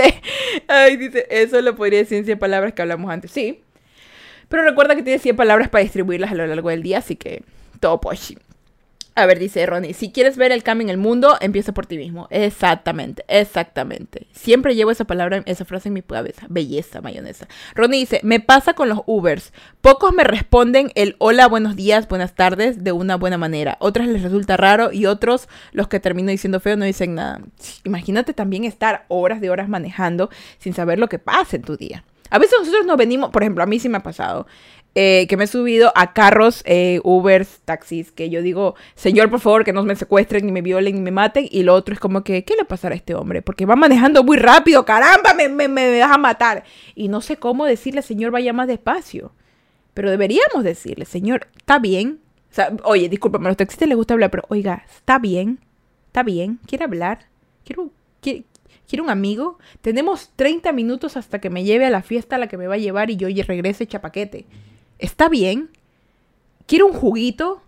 Ay, dice, eso lo podría decir en 100 palabras que hablamos antes. Sí. Pero recuerda que tiene 100 palabras para distribuirlas a lo largo del día, así que todo pues. A ver, dice Ronnie, si quieres ver el cambio en el mundo, empieza por ti mismo. Exactamente, exactamente. Siempre llevo esa palabra, esa frase en mi cabeza. Belleza, mayonesa. Ronnie dice, me pasa con los Ubers. Pocos me responden el hola, buenos días, buenas tardes de una buena manera. Otras les resulta raro y otros, los que termino diciendo feo, no dicen nada. Imagínate también estar horas de horas manejando sin saber lo que pasa en tu día. A veces nosotros nos venimos, por ejemplo, a mí sí me ha pasado. Eh, que me he subido a carros, eh, Ubers, taxis, que yo digo, señor, por favor, que no me secuestren, ni me violen, ni me maten. Y lo otro es como que, ¿qué le pasará a este hombre? Porque va manejando muy rápido, caramba, me, me, me vas a matar. Y no sé cómo decirle, señor, vaya más despacio. Pero deberíamos decirle, señor, está bien. O sea, oye, discúlpame, a los taxistas les gusta hablar, pero oiga, está bien, está bien, quiere hablar, quiero, quiere, quiere un amigo. Tenemos 30 minutos hasta que me lleve a la fiesta a la que me va a llevar y yo regrese chapaquete está bien. Quiere un juguito.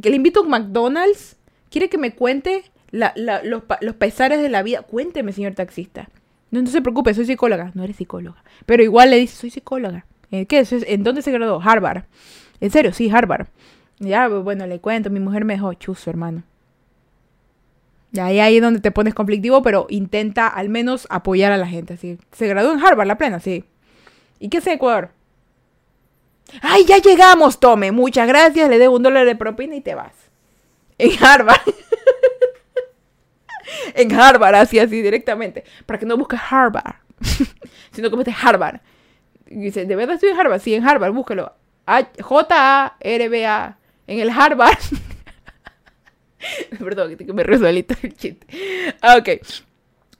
Que le invito a un McDonald's. Quiere que me cuente los, pesares de la vida. Cuénteme, señor taxista. No, no se preocupe, soy psicóloga. No eres psicóloga. Pero igual le dice, soy psicóloga. Eh, ¿Qué? ¿En dónde se graduó? Harvard. En serio, sí, Harvard. Ya, bueno, le cuento. Mi mujer me dejó chuzo, hermano. Y ahí, ahí es donde te pones conflictivo, pero intenta al menos apoyar a la gente. Así. Se graduó en Harvard, la plena, sí. ¿Y qué es Ecuador? ¡Ay, ya llegamos! Tome, muchas gracias, le debo un dólar de propina y te vas. En Harvard. en Harvard, así, así, directamente. Para que no busques Harvard. sino que busques Harvard. Dice, ¿de verdad estoy en Harvard? Sí, en Harvard, búsquelo. J-A-R-B-A. En el Harvard. Perdón, que me resuelito el chiste. Ok.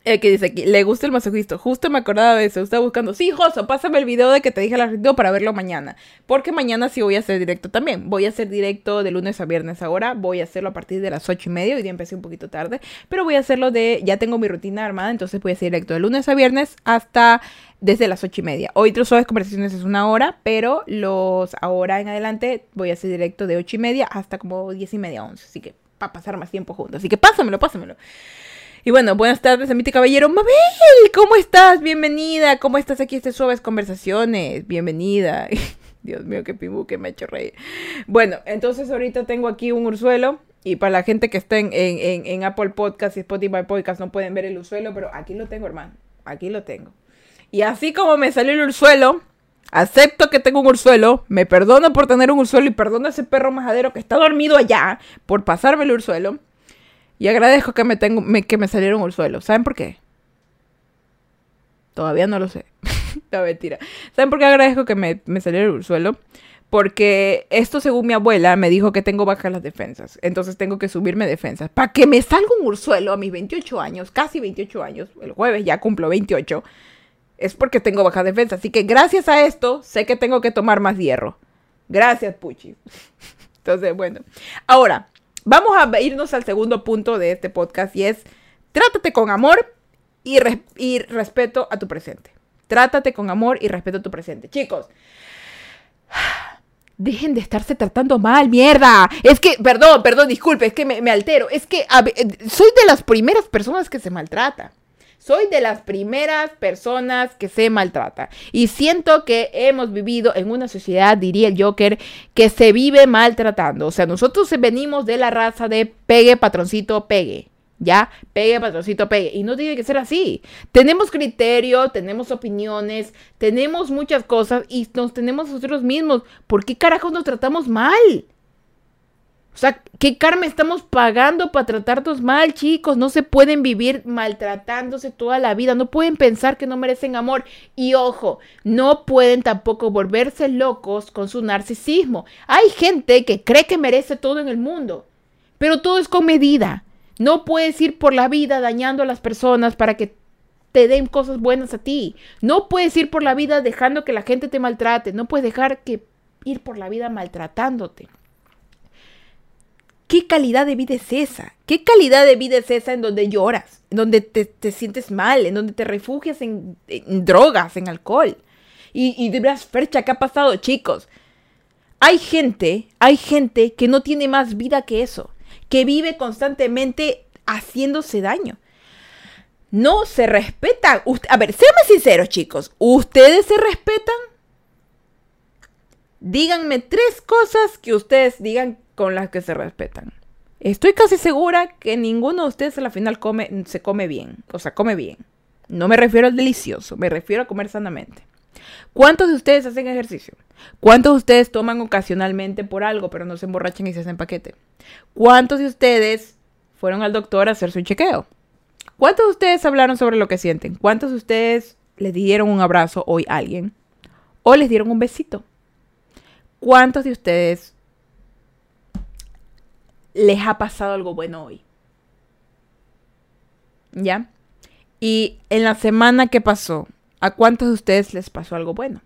Eh, que dice aquí, le gusta el masoquista. Justo me acordaba de eso. Estaba buscando. Sí, Joso, pásame el video de que te dije la ritmo para verlo mañana. Porque mañana sí voy a hacer directo también. Voy a hacer directo de lunes a viernes ahora. Voy a hacerlo a partir de las ocho y media. Hoy día empecé un poquito tarde. Pero voy a hacerlo de. Ya tengo mi rutina armada. Entonces voy a hacer directo de lunes a viernes hasta desde las ocho y media. Hoy True Suaves Conversaciones es una hora. Pero los ahora en adelante voy a hacer directo de ocho y media hasta como diez y media, once. Así que para pasar más tiempo juntos. Así que pásamelo, pásamelo. Y bueno, buenas tardes, amite caballero. Mabel, ¿cómo estás? Bienvenida. ¿Cómo estás aquí? Este Suaves Conversaciones. Bienvenida. Dios mío, qué pibu que me ha hecho reír. Bueno, entonces ahorita tengo aquí un ursuelo. Y para la gente que está en, en, Apple Podcast y Spotify Podcast no pueden ver el ursuelo, pero aquí lo tengo, hermano. Aquí lo tengo. Y así como me salió el ursuelo, acepto que tengo un ursuelo, me perdono por tener un ursuelo y perdono a ese perro majadero que está dormido allá por pasarme el ursuelo. Y agradezco que me, tengo, que me salieron al suelo. ¿Saben por qué? Todavía no lo sé. no, mentira. ¿Saben por qué agradezco que me, me salieron al suelo? Porque esto, según mi abuela, me dijo que tengo bajas las defensas. Entonces tengo que subirme defensas. Para que me salga un ursuelo a mis 28 años, casi 28 años, el jueves ya cumplo 28, es porque tengo bajas defensas. Así que gracias a esto, sé que tengo que tomar más hierro. Gracias, Puchi. Entonces, bueno. Ahora, vamos a irnos al segundo punto de este podcast y es, trátate con amor y, respeto a tu presente. Trátate con amor y respeto a tu presente. Chicos, dejen de estarse tratando mal, mierda. Es que, perdón, perdón, disculpe, es que me, altero. Es que soy de las primeras personas que se maltrata. Soy de las primeras personas que se maltrata. Y siento que hemos vivido en una sociedad, diría el Joker, que se vive maltratando. O sea, nosotros venimos de la raza de pegue, patroncito, pegue. ¿ya? Pegue, patroncito, pegue. Y no tiene que ser así. Tenemos criterio, tenemos opiniones, tenemos muchas cosas y nos tenemos nosotros mismos. ¿Por qué carajos nos tratamos mal? Sea, ¿qué karma estamos pagando para tratarnos mal, chicos? No se pueden vivir maltratándose toda la vida. No pueden pensar que no merecen amor. Y ojo, no pueden tampoco volverse locos con su narcisismo. Hay gente que cree que merece todo en el mundo, pero todo es con medida. No puedes ir por la vida dañando a las personas para que te den cosas buenas a ti. No puedes ir por la vida dejando que la gente te maltrate. No puedes dejar que ir por la vida maltratándote. ¿Qué calidad de vida es esa? ¿Qué calidad de vida es esa en donde lloras, en donde te, sientes mal, en donde te refugias en, drogas, en alcohol? Y, y de veras, Fercha, ¿qué ha pasado, chicos? Hay gente, hay gente que no tiene más vida que eso, que vive constantemente haciéndose daño. No se respetan. A ver, seamos sinceros, chicos. ¿Ustedes se respetan? Díganme tres cosas que ustedes digan con las que se respetan. Estoy casi segura que ninguno de ustedes a la final come, se come bien. O sea, come bien. No me refiero al delicioso, me refiero a comer sanamente. ¿Cuántos de ustedes hacen ejercicio? ¿Cuántos de ustedes toman ocasionalmente por algo, pero no se emborrachan y se hacen paquete? ¿Cuántos de ustedes fueron al doctor a hacer su chequeo? ¿Cuántos de ustedes hablaron sobre lo que sienten? ¿Cuántos de ustedes les dieron un abrazo hoy a alguien? ¿O les dieron un besito? ¿Cuántos de ustedes les ha pasado algo bueno hoy? ¿Ya? Y en la semana que pasó, ¿a cuántos de ustedes les pasó algo bueno?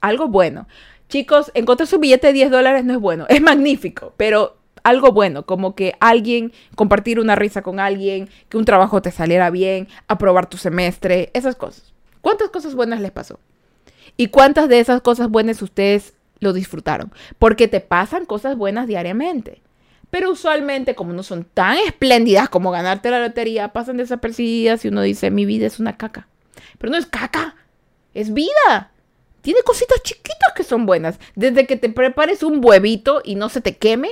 Algo bueno. Chicos, encontrar su billete de 10 dólares no es bueno, es magnífico, pero algo bueno, como que alguien, compartir una risa con alguien, que un trabajo te saliera bien, aprobar tu semestre, esas cosas. ¿Cuántas cosas buenas les pasó? ¿Y cuántas de esas cosas buenas ustedes lo disfrutaron? Porque te pasan cosas buenas diariamente. Pero usualmente, como no son tan espléndidas como ganarte la lotería, pasan desapercibidas y uno dice, mi vida es una caca. Pero no es caca, es vida. Tiene cositas chiquitas que son buenas. Desde que te prepares un huevito y no se te queme,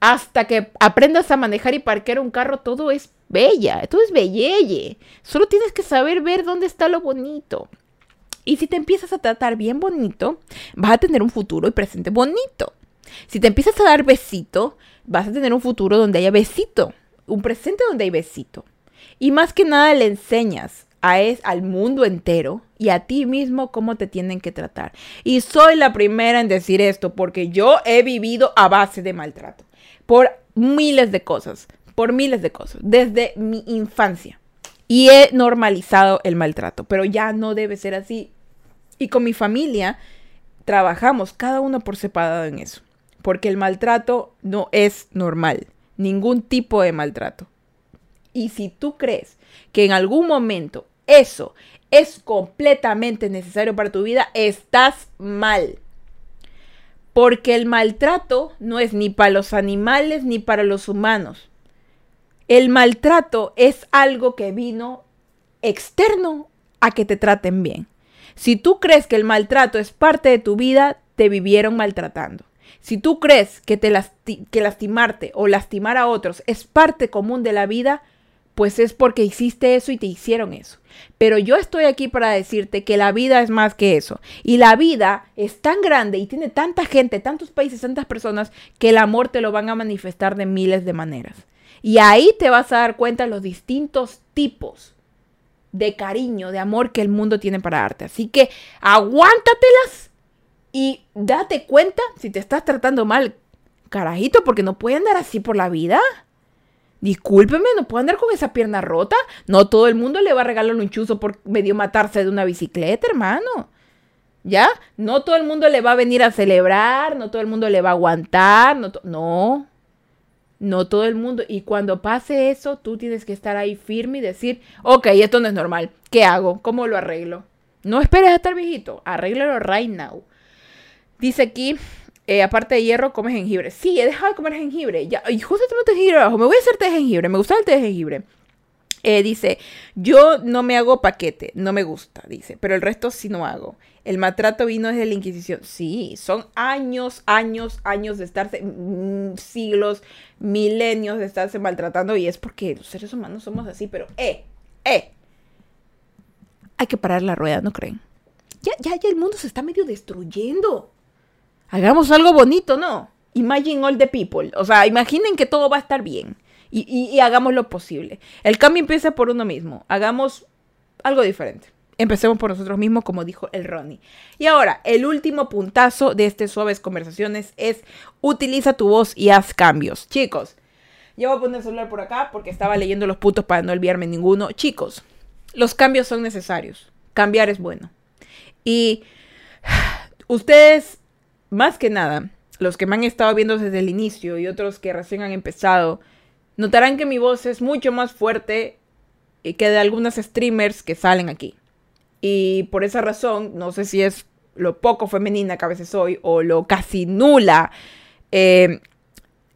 hasta que aprendas a manejar y parquear un carro, todo es bella, todo es belleye. Solo tienes que saber ver dónde está lo bonito. Y si te empiezas a tratar bien bonito, vas a tener un futuro y presente bonito. Si te empiezas a dar besito, vas a tener un futuro donde haya besito, un presente donde hay besito. Y más que nada le enseñas a es, al mundo entero y a ti mismo cómo te tienen que tratar. Y soy la primera en decir esto porque yo he vivido a base de maltrato por miles de cosas, por miles de cosas, desde mi infancia. Y he normalizado el maltrato, pero ya no debe ser así. Y con mi familia trabajamos cada uno por separado en eso, porque el maltrato no es normal, ningún tipo de maltrato. Y si tú crees que en algún momento eso es completamente necesario para tu vida, estás mal. Porque el maltrato no es ni para los animales ni para los humanos. El maltrato es algo que vino externo a que te traten bien. Si tú crees que el maltrato es parte de tu vida, te vivieron maltratando. Si tú crees que, te que lastimarte o lastimar a otros es parte común de la vida, pues es porque hiciste eso y te hicieron eso. Pero yo estoy aquí para decirte que la vida es más que eso. Y la vida es tan grande y tiene tanta gente, tantos países, tantas personas, que el amor te lo van a manifestar de miles de maneras. Y ahí te vas a dar cuenta de los distintos tipos de cariño, de amor que el mundo tiene para darte. Así que aguántatelas y date cuenta si te estás tratando mal, carajito, porque no puede andar así por la vida. Discúlpeme, no puedo andar con esa pierna rota. No todo el mundo le va a regalar un chuzo por medio matarse de una bicicleta, hermano. ¿Ya? No todo el mundo le va a venir a celebrar, no todo el mundo le va a aguantar, no, no, no todo el mundo. Y cuando pase eso, tú tienes que estar ahí firme y decir, ok, esto no es normal, ¿qué hago? ¿Cómo lo arreglo? No esperes a estar viejito, arréglalo right now. Dice aquí, eh, aparte de hierro, come jengibre. Sí, he dejado de comer jengibre. Ya, y justo tengo jengibre abajo. Me voy a hacer té jengibre. Me gusta el té de jengibre. Eh, dice, yo no me hago paquete, no me gusta, dice, pero el resto sí no hago. El maltrato vino desde la Inquisición. Sí, son años, años, años de estarse, mm, siglos, milenios de estarse maltratando y es porque los seres humanos somos así, pero, eh, eh, hay que parar la rueda, ¿no creen? Ya, ya, ya el mundo se está medio destruyendo. Hagamos algo bonito, ¿no? Imagine all the people. O sea, imaginen que todo va a estar bien. Y, hagamos lo posible. El cambio empieza por uno mismo. Hagamos algo diferente. Empecemos por nosotros mismos, como dijo el Ronnie. Y ahora, el último puntazo de estas suaves conversaciones es utiliza tu voz y haz cambios. Chicos, yo voy a poner el celular por acá porque estaba leyendo los puntos para no olvidarme ninguno. Chicos, los cambios son necesarios. Cambiar es bueno. Y ustedes más que nada, los que me han estado viendo desde el inicio y otros que recién han empezado, notarán que mi voz es mucho más fuerte que de algunas streamers que salen aquí. Y por esa razón, no sé si es lo poco femenina que a veces soy o lo casi nula eh,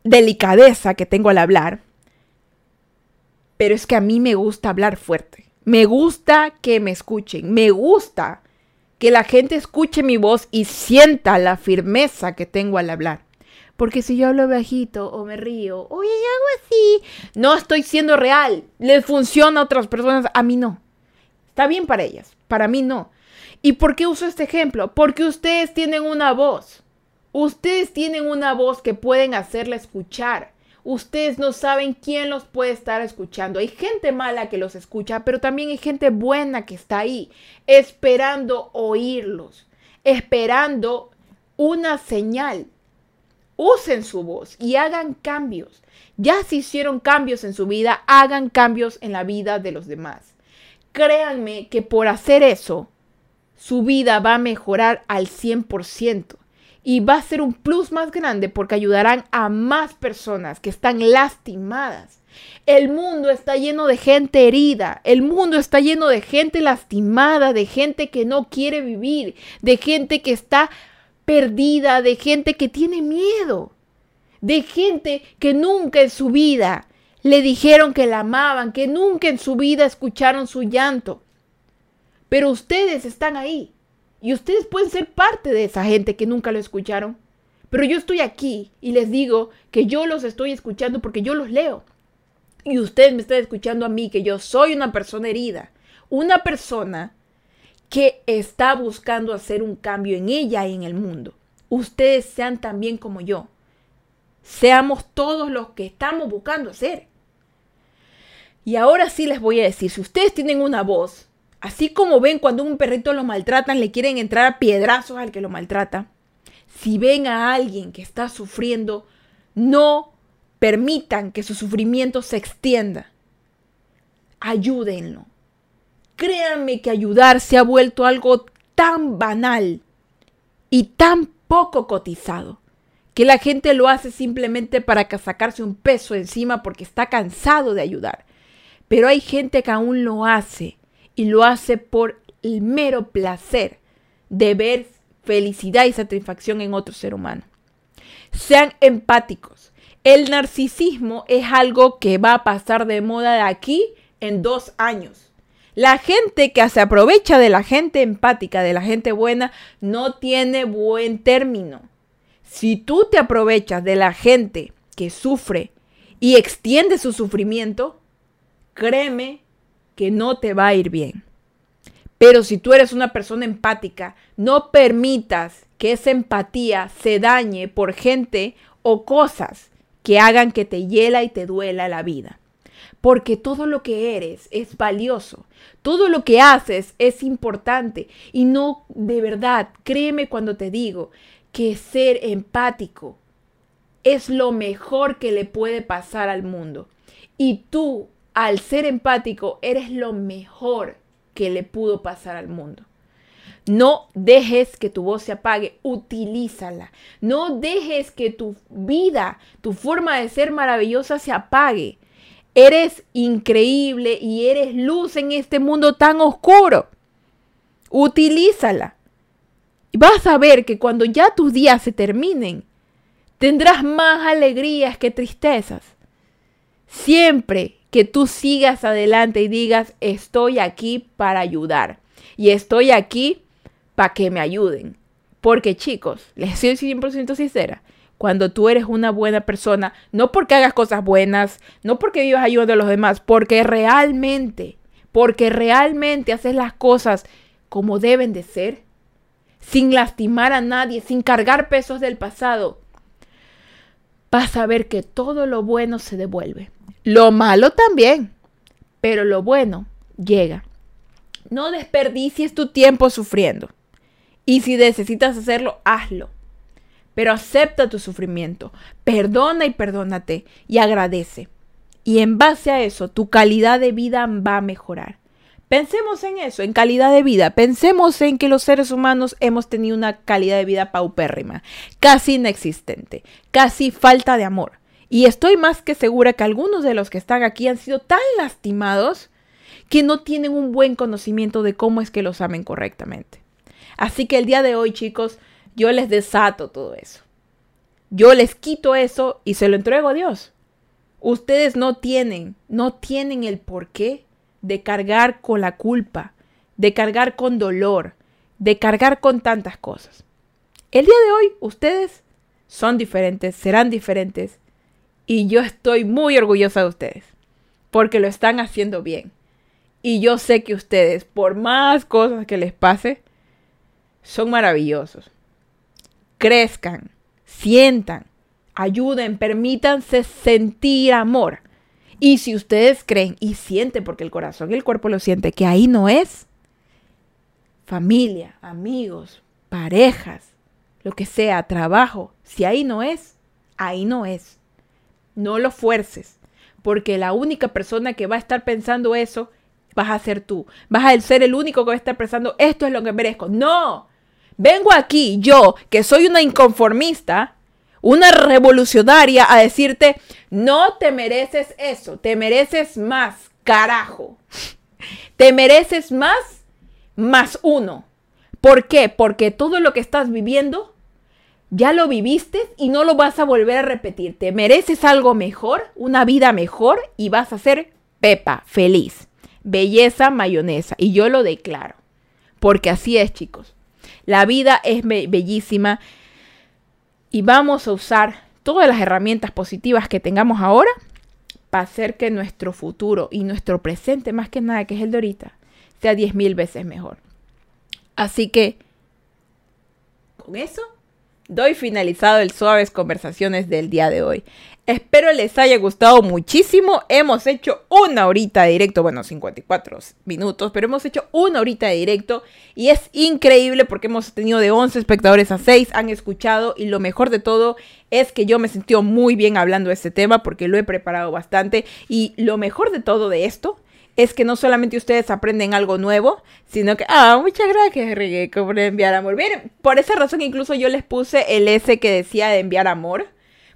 delicadeza que tengo al hablar, pero es que a mí me gusta hablar fuerte. Me gusta que me escuchen. Me gusta que la gente escuche mi voz y sienta la firmeza que tengo al hablar. Porque si yo hablo bajito o me río, oye, algo así, no estoy siendo real. Le funciona a otras personas, a mí no. Está bien para ellas, para mí no. ¿Y por qué uso este ejemplo? Porque ustedes tienen una voz. Ustedes tienen una voz que pueden hacerla escuchar. Ustedes no saben quién los puede estar escuchando. Hay gente mala que los escucha, pero también hay gente buena que está ahí, esperando oírlos, esperando una señal. Usen su voz y hagan cambios. Ya se hicieron cambios en su vida, hagan cambios en la vida de los demás. Créanme que por hacer eso, su vida va a mejorar al 100% y va a ser un plus más grande porque ayudarán a más personas que están lastimadas. El mundo está lleno de gente herida, el mundo está lleno de gente lastimada, de gente que no quiere vivir, de gente que está perdida, de gente que tiene miedo, de gente que nunca en su vida le dijeron que la amaban, que nunca en su vida escucharon su llanto. Pero ustedes están ahí y ustedes pueden ser parte de esa gente que nunca lo escucharon. Pero yo estoy aquí y les digo que yo los estoy escuchando porque yo los leo. Y ustedes me están escuchando a mí, que yo soy una persona herida. Una persona que está buscando hacer un cambio en ella y en el mundo. Ustedes sean también como yo. Seamos todos los que estamos buscando hacer. Y ahora sí les voy a decir, si ustedes tienen una voz, Así como ven cuando un perrito lo maltratan, le quieren entrar a piedrazos al que lo maltrata. Si ven a alguien que está sufriendo, no permitan que su sufrimiento se extienda. Ayúdenlo. Créanme que ayudar se ha vuelto algo tan banal y tan poco cotizado que la gente lo hace simplemente para sacarse un peso encima porque está cansado de ayudar. Pero hay gente que aún lo hace y lo hace por el mero placer de ver felicidad y satisfacción en otro ser humano. Sean empáticos. El narcisismo es algo que va a pasar de moda de aquí en dos años. La gente que se aprovecha de la gente empática, de la gente buena, no tiene buen término. Si tú te aprovechas de la gente que sufre y extiende su sufrimiento, créeme que no te va a ir bien. Pero si tú eres una persona empática, no permitas que esa empatía se dañe por gente o cosas que hagan que te hiela y te duela la vida. Porque todo lo que eres es valioso, todo lo que haces es importante y no de verdad, créeme cuando te digo que ser empático es lo mejor que le puede pasar al mundo. Y tú al ser empático, eres lo mejor que le pudo pasar al mundo. No dejes que tu voz se apague, utilízala. No dejes que tu vida, tu forma de ser maravillosa se apague. Eres increíble y eres luz en este mundo tan oscuro. Utilízala. Vas a ver que cuando ya tus días se terminen, tendrás más alegrías que tristezas. Siempre que tú sigas adelante y digas, estoy aquí para ayudar y estoy aquí para que me ayuden. Porque chicos, les soy 100% sincera, cuando tú eres una buena persona, no porque hagas cosas buenas, no porque vivas ayudando a los demás, porque realmente, porque realmente haces las cosas como deben de ser, sin lastimar a nadie, sin cargar pesos del pasado, vas a ver que todo lo bueno se devuelve. Lo malo también, pero lo bueno llega. No desperdicies tu tiempo sufriendo. Y si necesitas hacerlo, hazlo. Pero acepta tu sufrimiento, perdona y perdónate y agradece. Y en base a eso, tu calidad de vida va a mejorar. Pensemos en eso, en calidad de vida. Pensemos en que los seres humanos hemos tenido una calidad de vida paupérrima, casi inexistente, casi falta de amor. Y estoy más que segura que algunos de los que están aquí han sido tan lastimados que no tienen un buen conocimiento de cómo es que los amen correctamente. Así que el día de hoy, chicos, yo les desato todo eso. Yo les quito eso y se lo entrego a Dios. Ustedes no tienen, no tienen el por qué de cargar con la culpa, de cargar con dolor, de cargar con tantas cosas. El día de hoy ustedes son diferentes, serán diferentes. Y yo estoy muy orgullosa de ustedes, porque lo están haciendo bien. Y yo sé que ustedes, por más cosas que les pase, son maravillosos. Crezcan, sientan, ayuden, permítanse sentir amor. Y si ustedes creen y sienten, porque el corazón y el cuerpo lo siente, que ahí no es, familia, amigos, parejas, lo que sea, trabajo, si ahí no es, ahí no es. No lo fuerces, porque la única persona que va a estar pensando eso vas a ser tú. Vas a ser el único que va a estar pensando, esto es lo que merezco. No, vengo aquí yo, que soy una inconformista, una revolucionaria, a decirte, no te mereces eso, te mereces más, carajo. Te mereces más, más uno. ¿Por qué? Porque todo lo que estás viviendo ya lo viviste y no lo vas a volver a repetir. Te mereces algo mejor, una vida mejor y vas a ser Pepa, feliz. Belleza, mayonesa. Y yo lo declaro. Porque así es, chicos. La vida es bellísima y vamos a usar todas las herramientas positivas que tengamos ahora para hacer que nuestro futuro y nuestro presente, más que nada, que es el de ahorita, sea diez mil veces mejor. Así que, con eso, doy finalizado el Suaves Conversaciones del día de hoy. Espero les haya gustado muchísimo. Hemos hecho una horita de directo, bueno, 54 minutos, pero hemos hecho una horita de directo y es increíble porque hemos tenido de 11 espectadores a 6, han escuchado y lo mejor de todo es que yo me sentí muy bien hablando de este tema porque lo he preparado bastante y lo mejor de todo de esto es que no solamente ustedes aprenden algo nuevo, sino que, ah, muchas gracias, Regueco, por enviar amor. Miren, por esa razón incluso yo les puse el S que decía de enviar amor,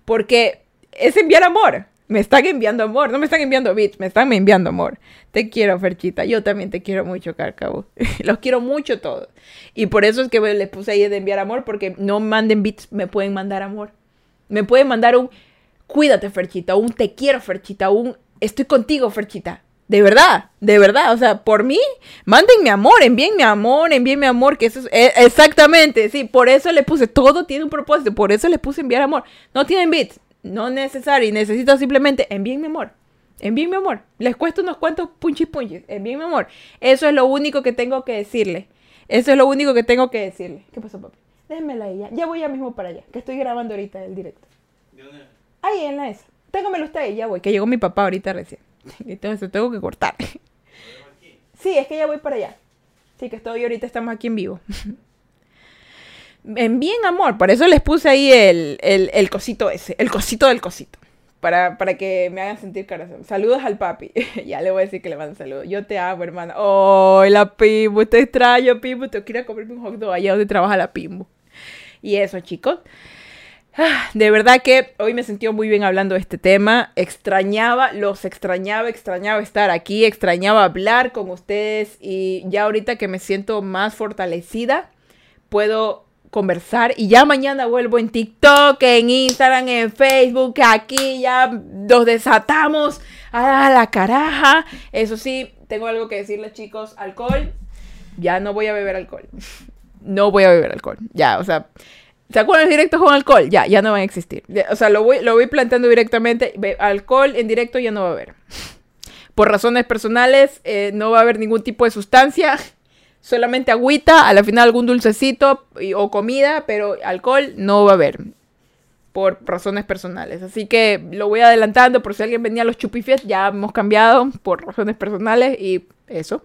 porque es enviar amor. Me están enviando amor, no me están enviando bits, me están enviando amor. Te quiero, Ferchita. Yo también te quiero mucho, Cárcavo. Los quiero mucho todos. Y por eso es que les puse ahí de enviar amor, porque no manden bits, me pueden mandar amor. Me pueden mandar un cuídate, Ferchita, un te quiero, Ferchita, un estoy contigo, Ferchita. De verdad, de verdad, o sea, por mí, mándenme amor, envíenme amor, envíenme amor, que eso es eh, exactamente, sí, por eso le puse, todo tiene un propósito, por eso le puse enviar amor. No tienen bits, no necesario, necesito simplemente envíenme amor. Envíenme amor. Les cuesta unos cuantos punchis punchis. Envíenme amor. Eso es lo único que tengo que decirle. Eso es lo único que tengo que decirle. ¿Qué pasó, papi? Déjenmela ahí ya. Ya voy ya mismo para allá. Que estoy grabando ahorita el directo. ¿De dónde? Ahí en la esa. Téngamelo usted ahí, ya voy. Que llegó mi papá ahorita recién. Entonces tengo que cortar. Sí, es que ya voy para allá. Sí, que estoy ahorita, estamos aquí en vivo. En bien amor, por eso les puse ahí el, el, cosito ese, el cosito del cosito. Para, para, que me hagan sentir corazón. Saludos al papi. ya le voy a decir que le mando saludos. Yo te amo, hermana. Oh, la Pimbo, te extraño, Pimbo. Te quiero comerme un hot dog allá donde trabaja la Pimbo. Y eso, chicos. Ah, de verdad que hoy me sentí muy bien hablando de este tema. Extrañaba, los extrañaba, extrañaba estar aquí, extrañaba hablar con ustedes y ya ahorita que me siento más fortalecida, puedo conversar y ya mañana vuelvo en TikTok, en Instagram, en Facebook, aquí ya nos desatamos a la caraja. Eso sí, tengo algo que decirles chicos, alcohol, ya no voy a beber alcohol. No voy a beber alcohol, ya, o sea, ¿Se acuerdan los directos con alcohol? Ya, ya no van a existir. O sea, lo voy, lo voy planteando directamente. Alcohol en directo ya no va a haber. Por razones personales, eh, no va a haber ningún tipo de sustancia. Solamente agüita, a la final algún dulcecito o comida, pero alcohol no va a haber. Por razones personales. Así que lo voy adelantando por si alguien venía a los chupifies. Ya hemos cambiado por razones personales y eso.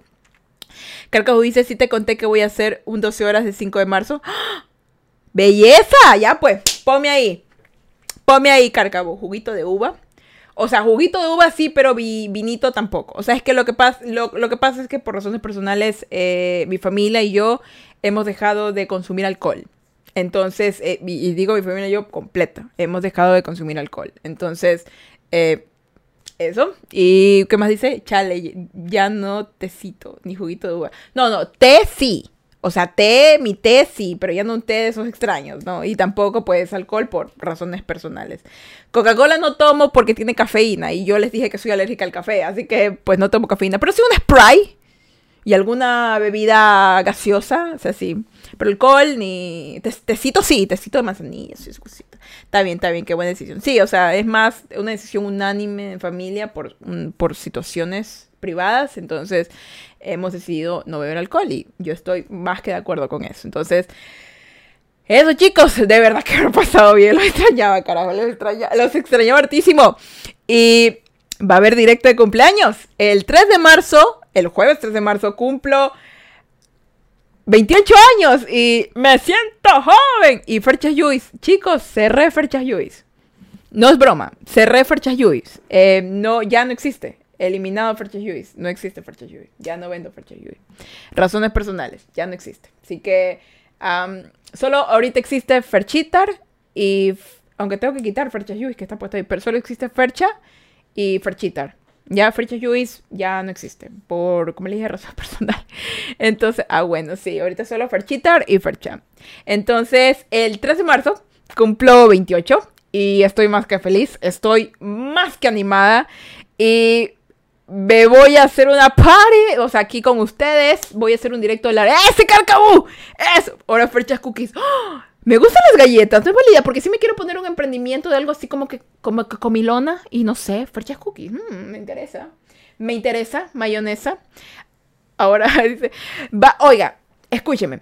Carcajo dice, sí te conté que voy a hacer un 12 horas de 5 de marzo. ¡Ah! Belleza, ya pues, ponme ahí. Ponme ahí, cárcavo, juguito de uva. O sea, juguito de uva sí, pero vinito tampoco. O sea, es que lo que, pasa, lo, que pasa es que por razones personales, eh, mi familia y yo hemos dejado de consumir alcohol. Entonces, eh, y, digo mi familia y yo completa, hemos dejado de consumir alcohol. Entonces, eh, eso. ¿Y qué más dice? Chale, ya no tecito, ni juguito de uva. No, no, té sí. O sea, té, mi té sí, pero ya no un té de esos extraños, ¿no? Y tampoco pues alcohol por razones personales. Coca-Cola no tomo porque tiene cafeína y yo les dije que soy alérgica al café, así que pues no tomo cafeína. Pero sí un spray y alguna bebida gaseosa, o sea, sí. Pero alcohol ni... tecito sí, tecito de manzanilla, sí, Está bien, está bien, qué buena decisión. Sí, o sea, es más una decisión unánime en familia por, por situaciones privadas, entonces hemos decidido no beber alcohol y yo estoy más que de acuerdo con eso. Entonces, eso chicos, de verdad que me ha pasado bien, lo extrañaba, carajo, los extrañaba, los extrañaba hartísimo. Y va a haber directo de cumpleaños. El 3 de marzo, el jueves 3 de marzo, cumplo 28 años y me siento joven. Y Ferchas Juice, chicos, cerré Ferchas Juice. No es broma, cerré Ferchas Juice. Eh, no, ya no existe. Eliminado Ferchas Juice. No existe Ferchas Juice. Ya no vendo Ferchas Juice. Razones personales, ya no existe. Así que solo ahorita existe Ferchitar y aunque tengo que quitar Ferchas Juice que está puesto ahí, pero solo existe Fercha y Ferchitar. Ya Ferchas Juice ya no existe, por, como le dije, razón personal. Entonces, ah, bueno, sí, ahorita solo Ferchitar y Fercha. Entonces, el 3 de marzo cumplo 28 y estoy más que feliz, estoy más que animada y me voy a hacer una party, o sea, aquí con ustedes, voy a hacer un directo de la... ¡Ese carcabú! ¡Eso! Ahora Ferchas Cookies. ¡Oh! Me gustan las galletas, no es valida, porque sí me quiero poner un emprendimiento de algo así como que como comilona y no sé, Ferchas Cookies. Mm, me interesa. Me interesa, mayonesa. Ahora dice, va, oiga, escúcheme.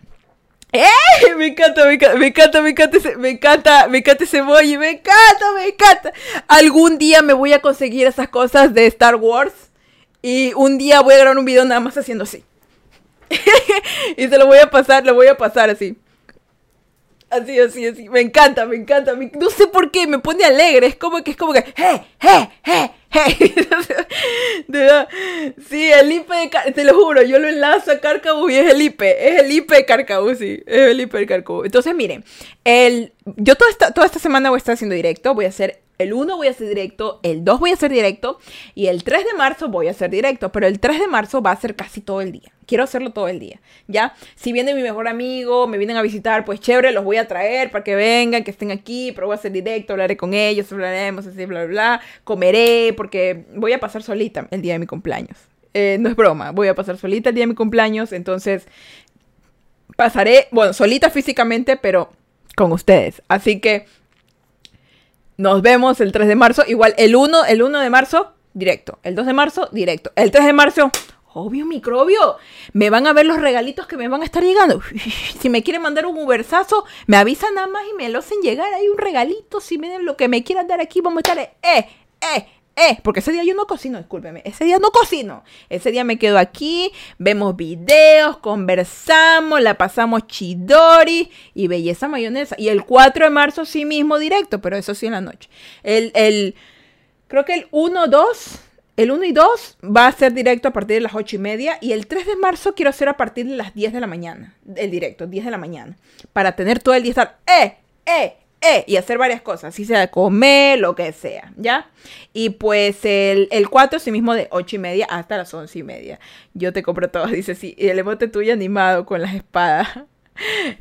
¡Eh! Me encanta, me encanta, me encanta, me encanta, ese, me encanta, me encanta ese emoji, me encanta, me encanta. Algún día me voy a conseguir esas cosas de Star Wars y un día voy a grabar un video nada más haciendo así. y se lo voy a pasar, lo voy a pasar así. Así, así, así. Me encanta, me encanta. No sé por qué, me pone alegre. Es como que, es como que, ¡eh, eh, eh, eh! de verdad. Sí, el IP de te lo juro, yo lo enlazo a Carcabú y es el IP. Es el IP de Carcabú, sí. Es el IP de Carcabú. Entonces, miren, el, yo toda esta, toda esta semana voy a estar haciendo directo. Voy a hacer el 1 voy a hacer directo, el 2 voy a hacer directo y el 3 de marzo voy a hacer directo, pero el 3 de marzo va a ser casi todo el día. Quiero hacerlo todo el día, ¿ya? Si viene mi mejor amigo, me vienen a visitar, pues chévere, los voy a traer para que vengan, que estén aquí, pero voy a hacer directo, hablaré con ellos, hablaremos así, bla, bla, bla. Comeré, porque voy a pasar solita el día de mi cumpleaños. Eh, no es broma, voy a pasar solita el día de mi cumpleaños, entonces pasaré, bueno, solita físicamente, pero con ustedes. Así que nos vemos el 3 de marzo. Igual el 1, el 1 de marzo, directo. El 2 de marzo, directo. El 3 de marzo, obvio microbio. Me van a ver los regalitos que me van a estar llegando. Si me quieren mandar un ubersazo, me avisan nada más y me lo hacen llegar. Hay un regalito. Si miren lo que me quieran dar aquí, vamos a estar. Eh, eh, eh, porque ese día yo no cocino, discúlpeme. Ese día no cocino. Ese día me quedo aquí, vemos videos, conversamos, la pasamos chidori y belleza mayonesa. Y el 4 de marzo sí mismo directo, pero eso sí en la noche. El, el creo que el 1, 2, el 1 y 2 va a ser directo a partir de las 8 y media. Y el 3 de marzo quiero hacer a partir de las 10 de la mañana. El directo, 10 de la mañana. Para tener todo el día estar, eh, eh, eh, y hacer varias cosas, si sea comer, lo que sea, ¿ya? Y pues el, el 4 sí mismo de 8 y media hasta las 11 y media. Yo te compro todo, dice sí. Y el emote tuyo animado con las espadas.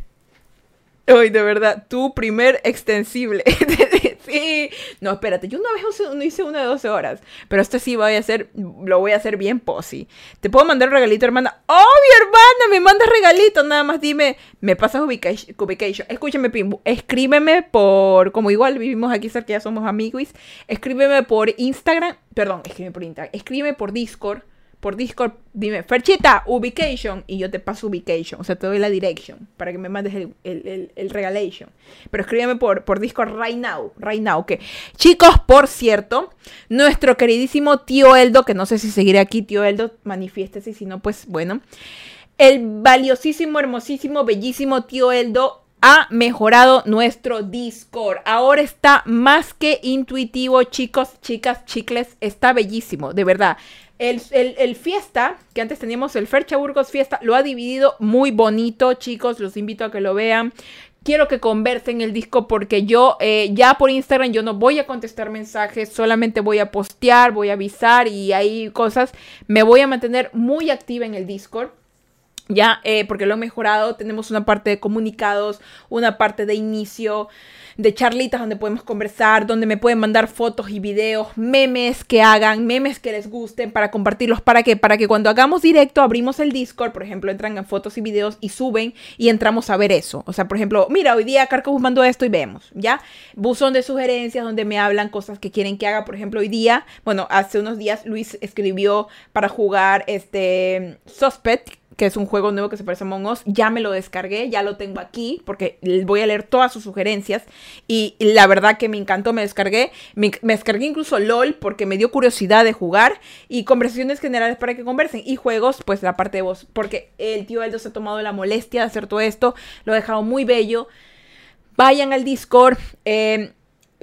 Uy, de verdad, tu primer extensible. sí. No, espérate, yo una vez hice una de 12 horas, pero este sí voy a hacer, lo voy a hacer bien posi. Te puedo mandar un regalito, hermana. ¡Oh, mi hermana! Me manda regalito, nada más dime, me pasas ubication. Escúchame, Pimbu, escríbeme por, como igual vivimos aquí cerca, ya somos amigos, escríbeme por Instagram, perdón, escríbeme por Instagram, escríbeme por Discord por Discord, dime, Ferchita, ubication, y yo te paso ubication, o sea, te doy la direction para que me mandes el, el, el, regalation. Pero escríbeme por, por Discord right now, right now, que chicos, por cierto, nuestro queridísimo tío Eldo, que no sé si seguiré aquí, tío Eldo, manifiéstese, y si no, pues bueno. El valiosísimo, hermosísimo, bellísimo tío Eldo ha mejorado nuestro Discord. Ahora está más que intuitivo, chicos, chicas, chicles. Está bellísimo, de verdad. El, fiesta, que antes teníamos el Fercha Burgos Fiesta, lo ha dividido muy bonito, chicos. Los invito a que lo vean. Quiero que conversen el disco porque yo eh, ya por Instagram yo no voy a contestar mensajes, solamente voy a postear, voy a avisar y hay cosas. Me voy a mantener muy activa en el Discord. Ya, eh, porque lo he mejorado. Tenemos una parte de comunicados, una parte de inicio, de charlitas donde podemos conversar, donde me pueden mandar fotos y videos, memes que hagan, memes que les gusten para compartirlos. ¿Para qué? Para que cuando hagamos directo abrimos el Discord, por ejemplo, entran en fotos y videos y suben y entramos a ver eso. O sea, por ejemplo, mira, hoy día Carcabus mandó esto y vemos, ¿ya? Buzón de sugerencias donde me hablan cosas que quieren que haga. Por ejemplo, hoy día, bueno, hace unos días Luis escribió para jugar este Suspect que es un juego nuevo que se parece a Among ya me lo descargué, ya lo tengo aquí, porque voy a leer todas sus sugerencias. Y la verdad que me encantó, me descargué. Me, descargué incluso LOL porque me dio curiosidad de jugar. Y conversaciones generales para que conversen. Y juegos, pues la parte de voz. Porque el tío Aldo se ha tomado la molestia de hacer todo esto. Lo ha dejado muy bello. Vayan al Discord. Eh,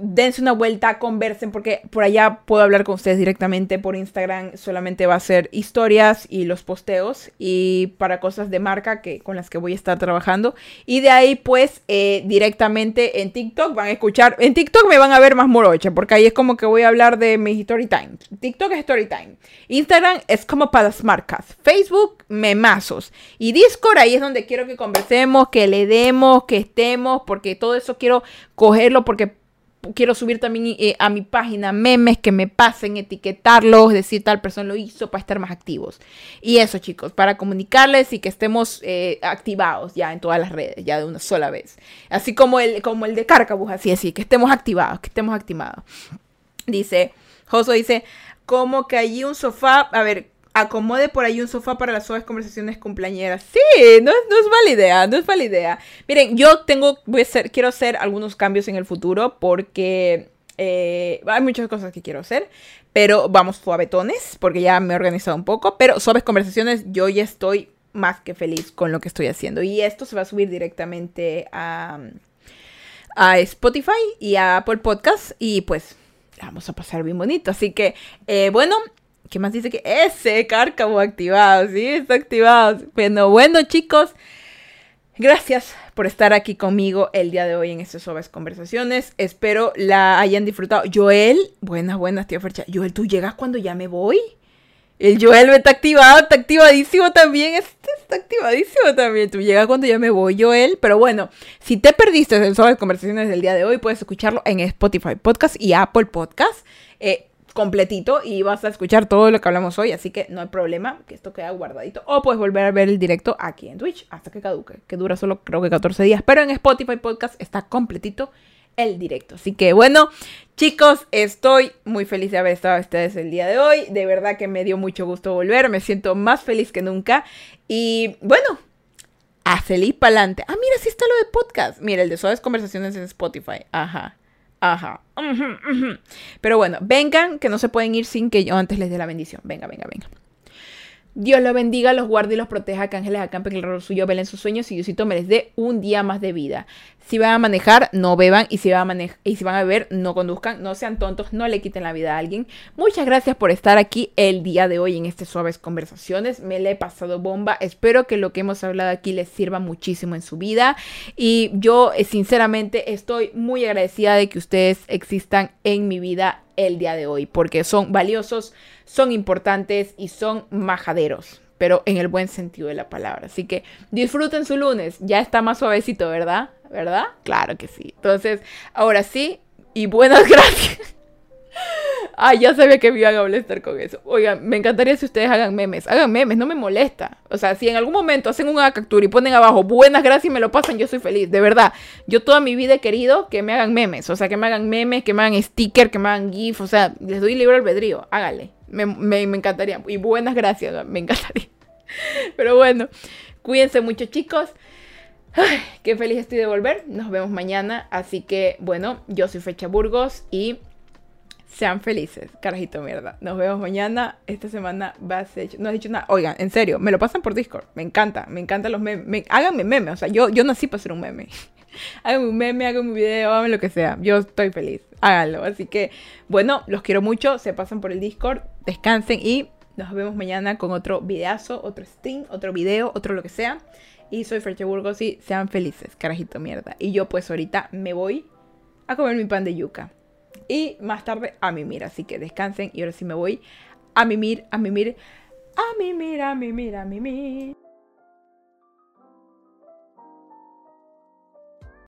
dense una vuelta, conversen, porque por allá puedo hablar con ustedes directamente. Por Instagram solamente va a ser historias y los posteos y para cosas de marca que, con las que voy a estar trabajando. Y de ahí, pues, eh, directamente en TikTok van a escuchar. En TikTok me van a ver más morocha, porque ahí es como que voy a hablar de mi story time. TikTok es story time. Instagram es como para las marcas. Facebook, memazos. Y Discord, ahí es donde quiero que conversemos, que le demos, que estemos, porque todo eso quiero cogerlo, porque quiero subir también eh, a mi página memes que me pasen, etiquetarlos, decir tal persona lo hizo para estar más activos. Y eso, chicos, para comunicarles y que estemos eh, activados ya en todas las redes, ya de una sola vez. Así como el, como el de Carcabus, así, así, que estemos activados, que estemos activados. Dice, Joso dice, como que allí un sofá, a ver, acomode por ahí un sofá para las suaves conversaciones cumpleañeras. Sí, no, no es mala idea, no es mala idea. Miren, yo tengo, voy a hacer, quiero hacer algunos cambios en el futuro porque eh, hay muchas cosas que quiero hacer, pero vamos suavetones porque ya me he organizado un poco, pero suaves conversaciones yo ya estoy más que feliz con lo que estoy haciendo y esto se va a subir directamente a, a Spotify y a Apple Podcast y pues vamos a pasar bien bonito. Así que, eh, bueno, ¿Qué más dice que ese cárcamo activado? Sí, está activado. Bueno, bueno, chicos. Gracias por estar aquí conmigo el día de hoy en estas suaves conversaciones. Espero la hayan disfrutado. Joel, buenas, buenas, tío Fercha. Joel, ¿tú llegas cuando ya me voy? El Joel está activado, está activadísimo también. Este está activadísimo también. Tú llegas cuando ya me voy, Joel. Pero bueno, si te perdiste en Suaves Conversaciones del día de hoy, puedes escucharlo en Spotify Podcast y Apple Podcast. Eh, completito y vas a escuchar todo lo que hablamos hoy, así que no hay problema, que esto queda guardadito. O puedes volver a ver el directo aquí en Twitch hasta que caduque, que dura solo creo que 14 días, pero en Spotify Podcast está completito el directo. Así que bueno, chicos, estoy muy feliz de haber estado con ustedes el día de hoy. De verdad que me dio mucho gusto volver, me siento más feliz que nunca. Y bueno, a feliz pa'lante. Ah, mira, sí está lo de podcast. Mira, el de Suaves Conversaciones en Spotify. Ajá. Ajá. Pero bueno, vengan, que no se pueden ir sin que yo antes les dé la bendición. Venga, venga, venga. Dios los bendiga, los guarde y los proteja, que ángeles acampen el rol suyo, velen sus sueños y Diosito me les dé un día más de vida. Si van a manejar, no beban y si, van a y si van a beber, no conduzcan, no sean tontos, no le quiten la vida a alguien. Muchas gracias por estar aquí el día de hoy en estas suaves conversaciones. Me le he pasado bomba. Espero que lo que hemos hablado aquí les sirva muchísimo en su vida. Y yo, eh, sinceramente, estoy muy agradecida de que ustedes existan en mi vida el día de hoy, porque son valiosos, son importantes y son majaderos pero en el buen sentido de la palabra. Así que disfruten su lunes, ya está más suavecito, ¿verdad? ¿Verdad? Claro que sí. Entonces, ahora sí, y buenas gracias. Ay, ya sabía que me iban a molestar con eso. Oigan, me encantaría si ustedes hagan memes. Hagan memes, no me molesta. O sea, si en algún momento hacen una captura y ponen abajo buenas gracias y me lo pasan, yo soy feliz. De verdad. Yo toda mi vida he querido que me hagan memes. O sea, que me hagan memes, que me hagan sticker, que me hagan GIF. O sea, les doy libre albedrío. Hágale. Me, me, me encantaría. Y buenas gracias, me encantaría. Pero bueno, cuídense mucho, chicos. Ay, qué feliz estoy de volver. Nos vemos mañana. Así que, bueno, yo soy Fecha Burgos y sean felices. Carajito mierda. Nos vemos mañana. Esta semana va a ser. No has dicho nada. Oigan, en serio, me lo pasan por Discord. Me encanta. Me encantan los memes. háganme memes. O sea, yo, yo nací para ser un meme. háganme un meme, háganme un video, háganme lo que sea. Yo estoy feliz. Háganlo. Así que, bueno, los quiero mucho. Se pasan por el Discord. Descansen y nos vemos mañana con otro videazo, otro stream, otro video, otro lo que sea. Y soy Ferche Burgos y sean felices, carajito mierda. Y yo pues ahorita me voy a comer mi pan de yuca. Y más tarde a mimir. Así que descansen y ahora sí me voy a mimir, a mimir, a mimir, a mimir, a mimir.